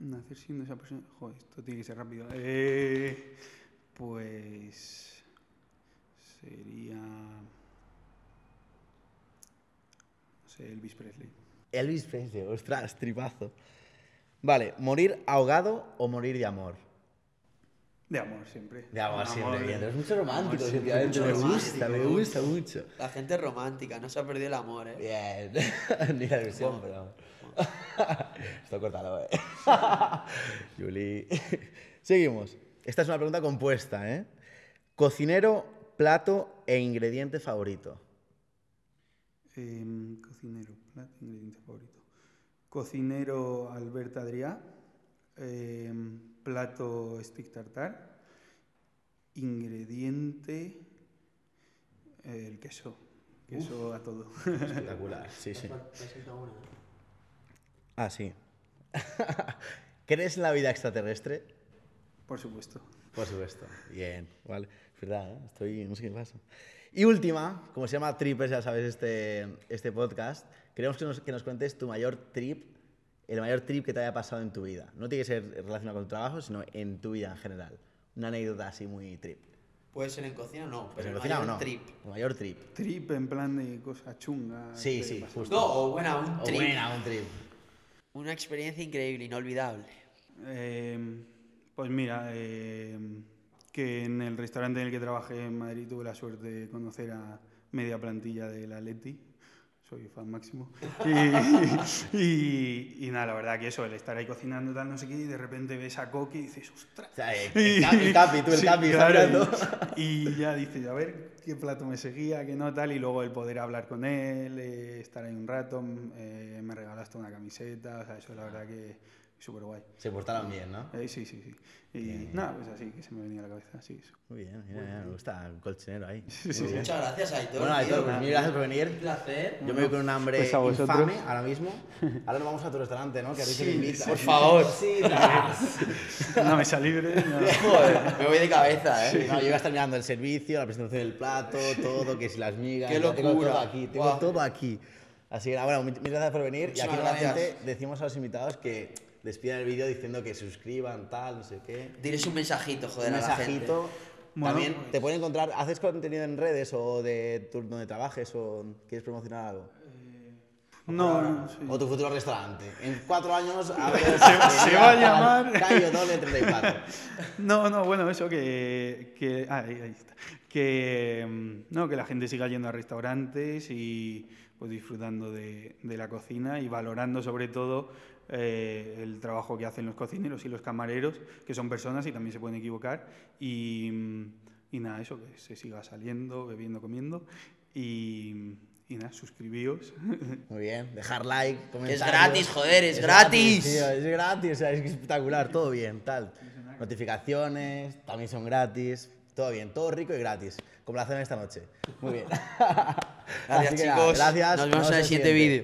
Nacer siendo esa persona. Joder, esto tiene que ser rápido. Eh, pues. Sería. No sé, Elvis Presley. Elvis Presley, ostras, tripazo. Vale, ¿morir ahogado o morir de amor? De amor siempre. De amor Un siempre. Eres mucho romántico, amor siempre, efectivamente. Me gusta, me gusta mucho. La gente es romántica, no se ha perdido el amor, ¿eh? Bien. <laughs> Ni la ilusión, pero. <laughs> Esto córtalo, eh. <laughs> Juli. Seguimos. Esta es una pregunta compuesta, ¿eh? Cocinero, plato e ingrediente favorito. Em, cocinero, plato, ingrediente favorito. Cocinero Albert Adrià, em, plato stick tartar, ingrediente eh, el queso, queso a todo. Espectacular, <laughs> sí, sí. Ah, sí. <laughs> ¿Crees en la vida extraterrestre? Por supuesto. Por supuesto. Bien, vale. Es verdad, ¿eh? Estoy, no sé qué pasa. Y última, como se llama Tripes, ya sabes, este, este podcast, queremos que nos, que nos cuentes tu mayor trip, el mayor trip que te haya pasado en tu vida. No tiene que ser relacionado con tu trabajo, sino en tu vida en general. Una anécdota así muy trip. Puede ser en cocina o no, Pues pero en el cocina o mayor no. trip. El mayor trip. Trip en plan de cosa chunga. Sí, sí, justo. No, o buena, un O trip. buena, un trip. Una experiencia increíble, inolvidable. Em, pues mira, em, que en el restaurante en el que trabajé en Madrid tuve la suerte de conocer a media plantilla del Atleti. Soy fan máximo. Y, y- y nada, la verdad que eso, el estar ahí cocinando tal, no sé qué, y de repente ves a Coque y dices, ¡ostras! O sea, el, el capi, el capi, tú el Sí, capi, claro, y, y ya dices, a ver qué plato me seguía, qué no, tal, y luego el poder hablar con él, eh, estar ahí un rato, eh, me regalaste una camiseta, o sea, eso la verdad que súper guay. Se portaron bien, ¿no? Eh, sí, sí, sí. Y nada, pues así, que se me venía a la cabeza, sí, eso. Muy bien, mira, mira, me gusta el colchonero ahí. sí, sí. Muchas gracias, Aitor. Bueno, Aitor, pues mil gracias por venir. Un placer. Yo me voy con un hambre Pues a vosotros. infame ahora mismo. Ahora nos vamos a tu restaurante, ¿no? Que a ti se me invita. por favor. Una <laughs> mesa libre. <laughs> Joder, me voy de cabeza, ¿eh? No, yo iba a estar mirando el servicio, la presentación del plato, todo, que si las migas. Qué ya Tengo locura. todo aquí, tengo todo aquí. Así que bueno, mil gracias por venir. y aquí gracias. decimos a los invitados que despidan el vídeo diciendo que se suscriban, tal, no sé qué. Diles un mensajito, joder, un a la gente. mensajito. Bueno, También pues- te pueden encontrar, ¿haces contenido en redes o de tu- donde trabajes o quieres promocionar algo? No, no, sí. O tu futuro restaurante. En cuatro años <laughs> a ver, se va a llamar- Cayo Doble 34. No, no, bueno, eso que. que ah, ahí, ahí está. Que, mm, no, que la gente siga yendo a restaurantes y pues disfrutando de, de la cocina y valorando sobre todo eh, el trabajo que hacen los cocineros y los camareros, que son personas y también se pueden equivocar. Y, mm, y nada, eso, que se siga saliendo, bebiendo, comiendo. Y, y nada, suscribíos. <laughs> Muy bien, dejar like, comentarios. gratis, joder, es gratis. tío, es gratis, o sea, es espectacular, todo bien, tal. Notificaciones, también son gratis, todo bien, todo rico y gratis, como la cena esta noche. Muy bien. <laughs> Gracias, nada, chicos. gracias. Nos vemos en el siguiente vídeo.